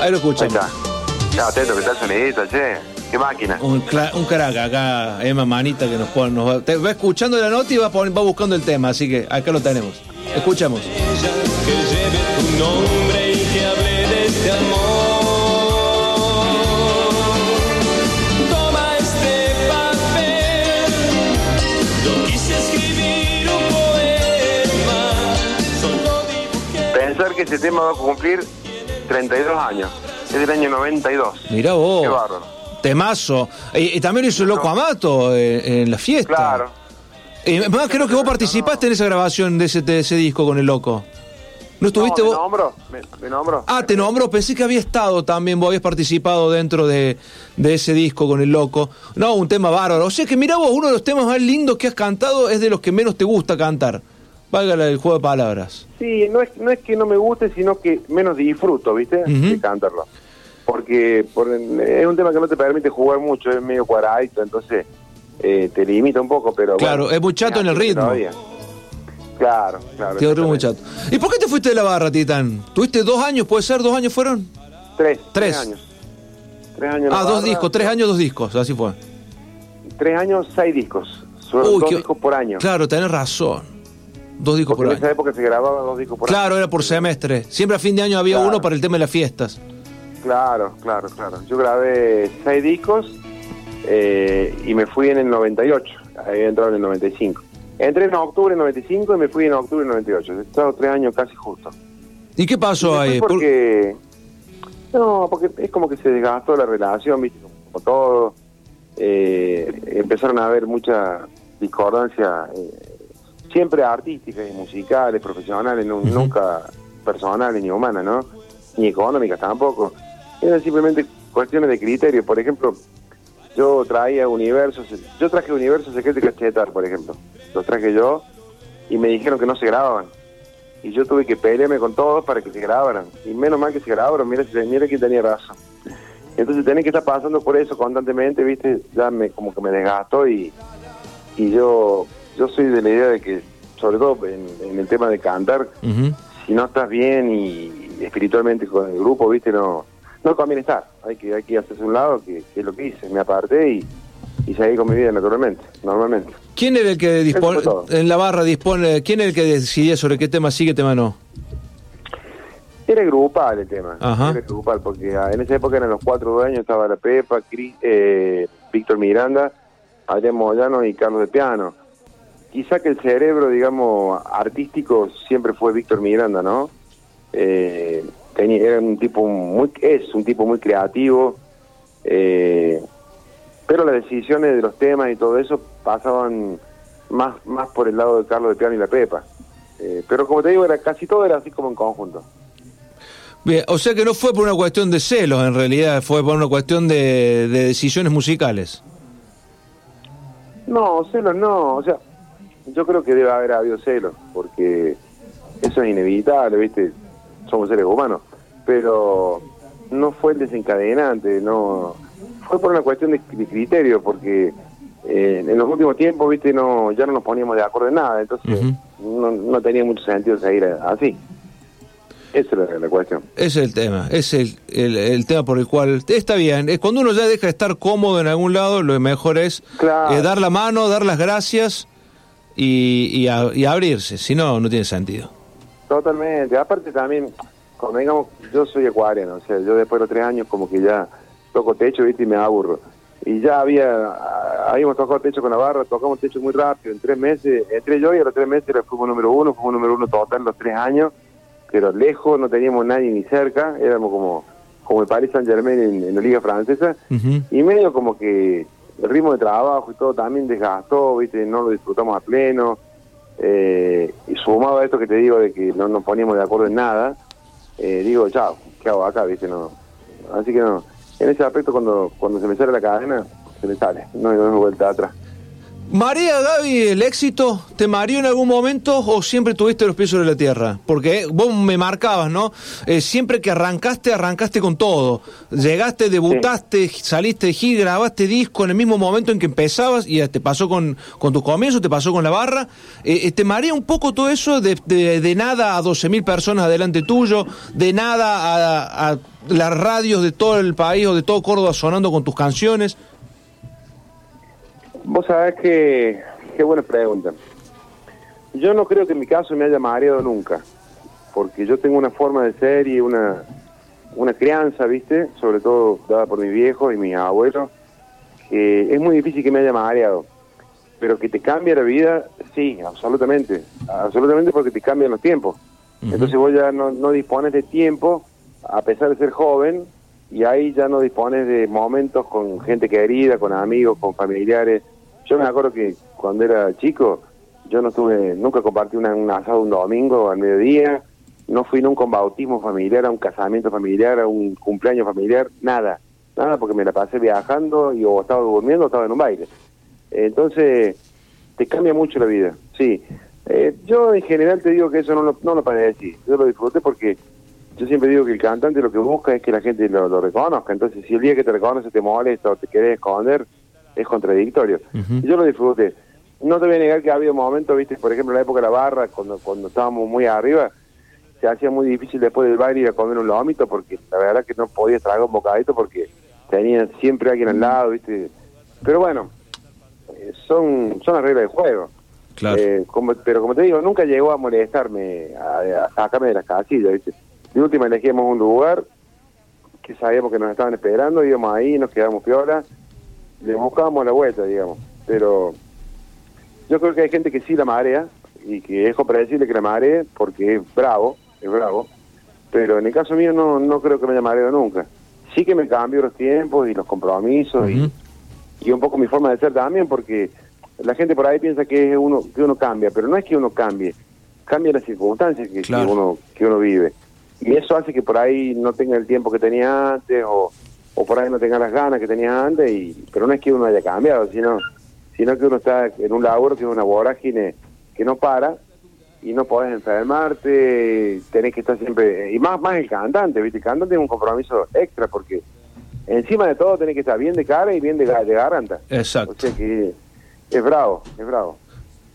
Ahí lo escuchamos. Ahí está. Ya, atento que está el sonidito, che, qué máquina. Un, un crack acá, Emma Manita, que nos, pone, nos va, te va escuchando la nota y va, va buscando el tema, así que acá lo tenemos. Escuchamos. que lleve tu nombre y que hable de este amor. Pensar que ese tema va a cumplir 32 años, es del año 92. Mirá vos. Qué bárbaro. Temazo. Y, y también hizo el Loco Amato eh, en la fiesta. Claro. Y más creo que vos participaste en esa grabación de ese, de ese disco con el Loco. ¿No estuviste no, me vos? nombro, me, me nombro. Ah, te nombro, pensé que había estado también, vos habías participado dentro de, de ese disco con el loco. No, un tema bárbaro. O sea que mira vos, uno de los temas más lindos que has cantado es de los que menos te gusta cantar. Valga el juego de palabras. Sí, no es, no es que no me guste, sino que menos disfruto, ¿viste? De cantarlo. Porque por- es un tema que no te permite jugar mucho, es medio cuadradito, entonces eh, te limita un poco, pero Claro, bueno, es muy chato en el ritmo. todavía. Claro, claro. Te muy chato. ¿Y por qué te fuiste de la barra, Titán? ¿Tuviste dos años, puede ser? ¿Dos años fueron? Tres. Tres. años. Tres años. en la Ah, dos barra, discos, tres años, dos discos, así fue. Tres años, seis discos. Uy, dos qué- discos por año. Claro, tenés razón. Dos discos Porque por en esa año. época se grababa dos discos por Claro, era por semestre. Siempre a fin de año había Claro. uno para el tema de las fiestas. año. Claro, claro, claro. Yo grabé seis discos eh, y me fui en el 98. Había entrado en el 95. Entré en octubre del 95 y me fui en octubre del 98. He estado tres años casi justo. ¿Y qué pasó ahí? Por- Porque... No, porque es como que se desgastó la relación, ¿viste? Como todo. Eh, empezaron a haber mucha discordancia, eh, siempre artísticas y musicales, profesionales, nu- nunca personales ni humanas, ¿no? Ni económicas tampoco. Eran simplemente cuestiones de criterio. Por ejemplo, yo traía universos, yo traje universos secretos y cachetar, por ejemplo. Los traje yo y me dijeron que no se grababan. Y yo tuve que pelearme con todos para que se grabaran. Y menos mal que se grabaron, mira, mira quién tenía razón. Entonces tenés que estar pasando por eso constantemente, viste, ya me como que me desgastó y, y yo yo soy de la idea de que, sobre todo en, en el tema de cantar, si no estás bien y espiritualmente con el grupo, viste, no no conviene estar. Hay que hay que hacerse un lado, que, que es lo que hice. Me aparté y, y seguí con mi vida naturalmente, normalmente. ¿Quién era el que dispone, en la barra dispone, quién era el que decidía sobre qué tema sí, qué tema no? Era grupal el tema, Ajá. era grupal, porque ah, en esa época eran los cuatro dueños, estaba la Pepa, Cris- eh, Víctor Miranda, Adrián Moyano y Carlos de Piano. Quizá que el cerebro, digamos, artístico siempre fue Víctor Miranda, ¿no? Eh, tenía, era un tipo muy, es un tipo muy creativo, eh, pero las decisiones de los temas y todo eso pasaban más, más por el lado de Carlos de Piano y la Pepa. Eh, pero como te digo, era casi todo era así como en conjunto. Bien, o sea que no fue por una cuestión de celos, en realidad, fue por una cuestión de, de decisiones musicales. No, celos no, o sea, yo creo que debe haber habido celos, porque eso es inevitable, ¿viste? Somos seres humanos, pero no fue el desencadenante, no fue por una cuestión de, de criterio, porque eh, en los últimos tiempos, ¿viste? No, ya no nos poníamos de acuerdo en nada, entonces no, no tenía mucho sentido seguir así. Esa era la cuestión. Ese es el tema, es el, el, el tema por el cual está bien. Es cuando uno ya deja de estar cómodo en algún lado, lo mejor es Claro. eh, dar la mano, dar las gracias y, y, a- y abrirse. Si no, no tiene sentido. Totalmente. Aparte también, como digamos, yo soy acuariano, o sea, yo después de los tres años como que ya toco techo, viste, y me aburro. Y ya había, habíamos tocado techo con la barra, tocamos techo muy rápido, en tres meses, entré yo y a los tres meses era fuimos número uno, fuimos número uno total los tres años, pero lejos, no teníamos nadie ni cerca, éramos como, como el Paris Saint Germain en, en la liga francesa, y medio como que el ritmo de trabajo y todo también desgastó, viste, no lo disfrutamos a pleno, eh, y sumado a esto que te digo de que no nos poníamos de acuerdo en nada, eh, digo, chao, ¿qué hago acá, viste? No. Así que no, en ese aspecto cuando, cuando se me sale la cadena, se me sale, no no hay vuelta atrás. ¿Marea, Gaby, el éxito? ¿Te mareó en algún momento o siempre tuviste los pies sobre la tierra? Porque eh, vos me marcabas, ¿no? Eh, siempre que arrancaste, arrancaste con todo. Llegaste, debutaste, saliste de gira, grabaste disco en el mismo momento en que empezabas y eh, te pasó con, con tus comienzos, te pasó con la barra. Eh, ¿Te marea un poco todo eso de, de- de nada a 12.000 personas adelante tuyo, de nada a, a las radios de todo el país o de todo Córdoba sonando con tus canciones? Vos sabés que, qué buena pregunta. Yo no creo que en mi caso me haya mareado nunca, porque yo tengo una forma de ser y una, una crianza, ¿viste? Sobre todo dada por mi viejo y mis abuelos, que es muy difícil que me haya mareado. Pero que te cambia la vida, sí, absolutamente. Absolutamente porque te cambian los tiempos. Entonces vos ya no, no dispones de tiempo, a pesar de ser joven, y ahí ya no dispones de momentos con gente querida, con amigos, con familiares. Yo me acuerdo que cuando era chico, yo no tuve, nunca compartí una, un asado un domingo al mediodía, no fui nunca a un bautismo familiar, a un casamiento familiar, a un cumpleaños familiar, nada, nada porque me la pasé viajando y o estaba durmiendo o estaba en un baile. Entonces, te cambia mucho la vida, sí. Eh, yo en general te digo que eso no lo, no lo padecí, yo lo disfruté porque yo siempre digo que el cantante lo que busca es que la gente lo, lo reconozca, entonces si el día que te reconoce te molesta o te querés esconder, es contradictorio. Yo lo disfruté. No te voy a negar que ha habido momentos, viste, por ejemplo en la época de la barra, cuando, cuando estábamos muy arriba, se hacía muy difícil después del baile ir a comer un lomito porque la verdad que no podías tragar un bocadito porque tenía siempre alguien al lado, viste. Pero bueno, eh, son, son las reglas del juego. Claro. Eh, como, pero como te digo, nunca llegó a molestarme, a, a sacarme de las casillas, ¿viste? De última elegíamos un lugar que sabíamos que nos estaban esperando, íbamos ahí, nos quedamos piola, le buscábamos la vuelta, digamos. Pero yo creo que hay gente que sí la marea y que es comprensible que la maree porque es bravo, es bravo. Pero en el caso mío no, no creo que me haya mareado nunca. Sí que me cambio los tiempos y los compromisos y, y un poco mi forma de ser también porque la gente por ahí piensa que uno que uno cambia, pero no es que uno cambie, cambia las circunstancias que, que uno que uno vive. Y eso hace que por ahí no tenga el tiempo que tenía antes o, o por ahí no tenga las ganas que tenía antes, y pero no es que uno haya cambiado, sino sino que uno está en un laburo que es una vorágine que no para y no podés enfermarte, tenés que estar siempre, y más más el cantante, ¿viste? El cantante tiene un compromiso extra porque encima de todo tenés que estar bien de cara y bien de, de garganta. Exacto. O sea que es bravo, es bravo.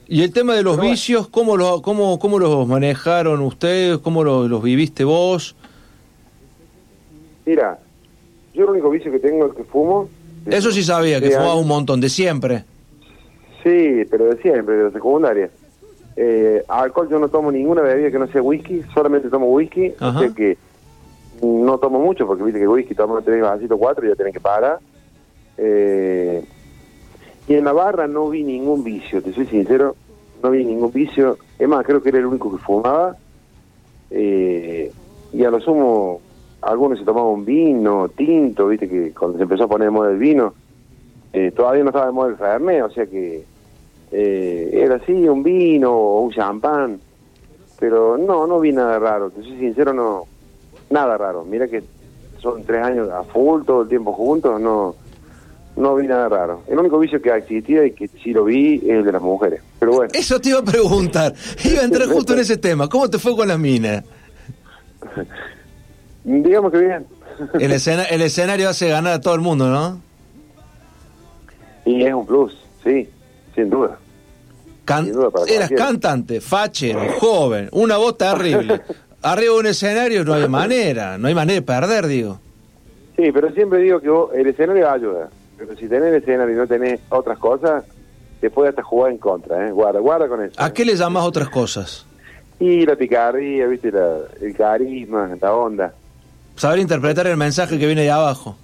Y el tema de los vicios, ¿cómo, lo, cómo, ¿cómo los manejaron ustedes? ¿Cómo lo- los viviste vos? Mira, yo el único vicio que tengo es que fumo. Eso sí sabía, que fumaba un montón, de siempre. Sí, pero de siempre, de la secundaria. Eh, alcohol yo no tomo ninguna bebida que no sea whisky, solamente tomo whisky, Ajá. sea que no tomo mucho porque viste que whisky tomo tres vasitos, cuatro y ya tenés que parar. Eh, y en la barra no vi ningún vicio, te soy sincero, no vi ningún vicio. Es más, creo que era el único que fumaba. Eh, y a lo sumo, algunos se tomaban un vino, tinto, viste que cuando se empezó a poner de moda el vino, eh, todavía no estaba de moda el Fernet, o sea que eh, era así, un vino o un champán, pero no, no vi nada raro, te soy sincero, no, nada raro. Mira que son tres años a full, todo el tiempo juntos, no, no vi nada raro. El único vicio que existía y que sí lo vi es el de las mujeres, pero bueno. Eso te iba a preguntar. Iba a entrar justo en ese tema. ¿Cómo te fue con las minas? Digamos que bien. El, escena- el escenario hace ganar a todo el mundo, ¿no? Y es un plus, sí, sin duda. Can- Sin duda, para Eras cantante, fachero, joven, una voz terrible. Arriba de un escenario no hay manera, no hay manera de perder, digo. Sí, pero siempre digo que vos, el escenario ayuda. Pero si tenés el escenario y no tenés otras cosas, te puede hasta jugar en contra, ¿eh? Guarda, guarda con eso. ¿A qué le llamas otras cosas? Y la picardía, viste, la- el carisma, la onda. Saber interpretar el mensaje que viene de abajo.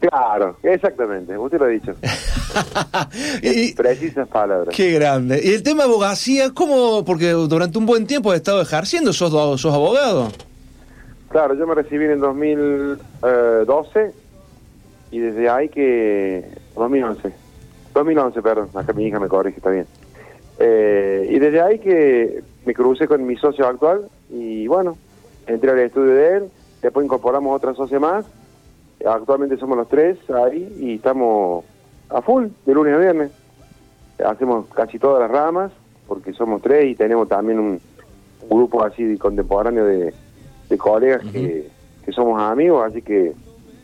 Claro, exactamente, usted lo ha dicho. Precisas palabras. Qué grande. Y el tema de abogacía, ¿cómo? Porque durante un buen tiempo has estado ejerciendo, sos, sos abogado. Claro, yo me recibí en el 2012 y desde ahí que... 2011. 2011, perdón, acá mi hija me corrige, está bien. Eh, y desde ahí que me crucé con mi socio actual y bueno, entré al estudio de él, después incorporamos otra socia más, actualmente somos los tres ahí y estamos a full de lunes a viernes. Hacemos casi todas las ramas porque somos tres y tenemos también un, grupo así contemporáneo de, de colegas que, que somos amigos, así que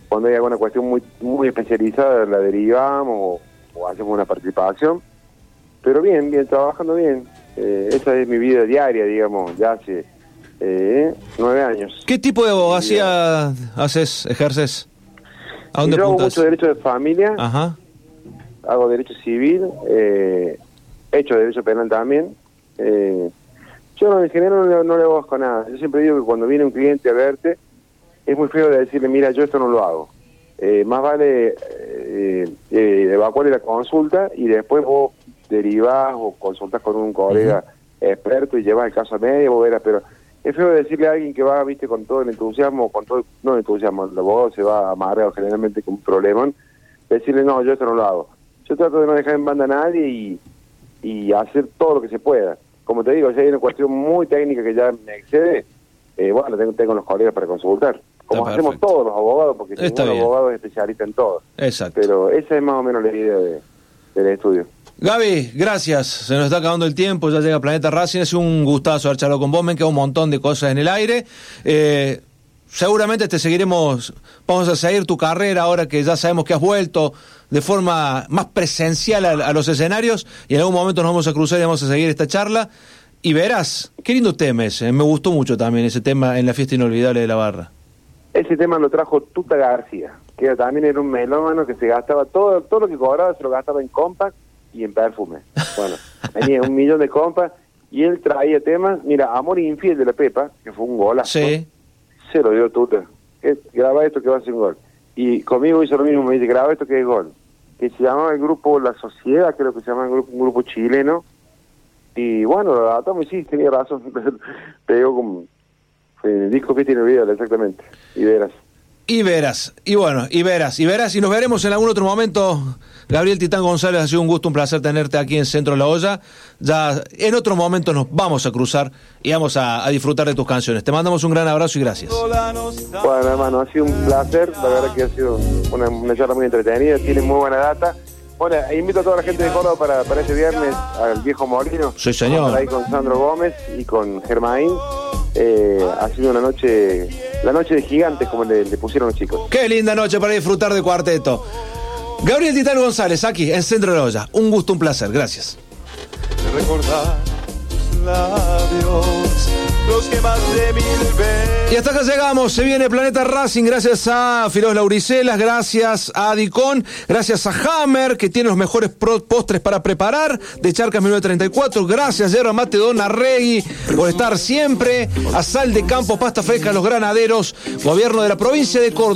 cuando hay alguna cuestión muy muy especializada la derivamos o, o hacemos una participación. Pero bien, bien, trabajando bien. Eh, esa es mi vida diaria, digamos, ya hace eh, nueve años. ¿Qué tipo de abogacía haces, ejerces? ¿A dónde Y yo hago mucho derecho de familia, Ajá. hago derecho civil, eh, he hecho derecho penal también. Eh, yo no, en general no, le- no le hago a nada. Yo siempre digo que cuando viene un cliente a verte, es muy feo de decirle, mira, yo esto no lo hago. Eh, más vale eh, eh, evacuarle la consulta y después vos derivás o consultas con un colega experto y llevas el caso a medio, vos verás, pero es feo decirle a alguien que va, viste, con todo el entusiasmo, con todo, no el entusiasmo, el abogado se va amarrado generalmente con un problema, decirle, no, yo esto no lo hago. Yo trato de no dejar en banda a nadie y, y hacer todo lo que se pueda. Como te digo, si hay una cuestión muy técnica que ya me excede, eh, bueno, tengo, tengo los colegas para consultar. Como Está hacemos perfecto. todos los abogados, porque ningún abogado es especialista en todo. Exacto. Pero esa es más o menos la idea de, del estudio. Gaby, gracias. Se nos está acabando el tiempo, ya llega Planeta Racing. Es un gustazo haber charlado con vos, me queda un montón de cosas en el aire. Eh, seguramente te seguiremos, vamos a seguir tu carrera ahora que ya sabemos que has vuelto de forma más presencial a, a los escenarios y en algún momento nos vamos a cruzar y vamos a seguir esta charla. Y verás, qué lindo tema ese, me gustó mucho también ese tema en la fiesta inolvidable de la barra. Ese tema lo trajo Tuta García, que también era un melómano que se gastaba todo, todo lo que cobraba se lo gastaba en compact y en perfume. Bueno, tenía un millón de compas y él traía temas. Mira, Amor Infiel de la Pepa, que fue un golazo. Sí. Se lo dio Tuta. Graba esto que va a ser un gol. Y conmigo hizo lo mismo, me dice, graba esto que es gol. Que se llamaba el grupo La Sociedad, creo que se llama el grupo, un grupo chileno. Y bueno, lo adaptamos y sí, tenía razón. Pegó como... Fue el disco que tiene video, exactamente. Y verás. Y verás, y bueno, y verás, y verás, y nos veremos en algún otro momento. Gabriel Titán González, ha sido un gusto, un placer tenerte aquí en Centro de la Olla. Ya en otro momento nos vamos a cruzar y vamos a, a disfrutar de tus canciones. Te mandamos un gran abrazo y gracias. Bueno, hermano, ha sido un placer. La verdad que ha sido una, una charla muy entretenida. Tiene muy buena data. Bueno, invito a toda la gente de Córdoba para, para este viernes al viejo Molino. Sí, señor. Vamos Ahí con Sandro Gómez y con Germain. Eh, ha sido una noche, la noche de gigantes, como le, le pusieron los chicos. Qué linda noche para disfrutar de cuarteto. Gabriel Titán González, aquí en Centro de la Olla. Un gusto, un placer. Gracias. recordar tus labios, los que más de mil veces. Y hasta acá llegamos, se viene Planeta Racing, gracias a Filos Lauricelas, gracias a Adicon, gracias a Hammer, que tiene los mejores postres para preparar, de Charcas 1934, gracias Yerba Mate Don Arregui por estar siempre, a Sal de Campo, Pasta Fresca, Los Granaderos, Gobierno de la provincia de Córdoba.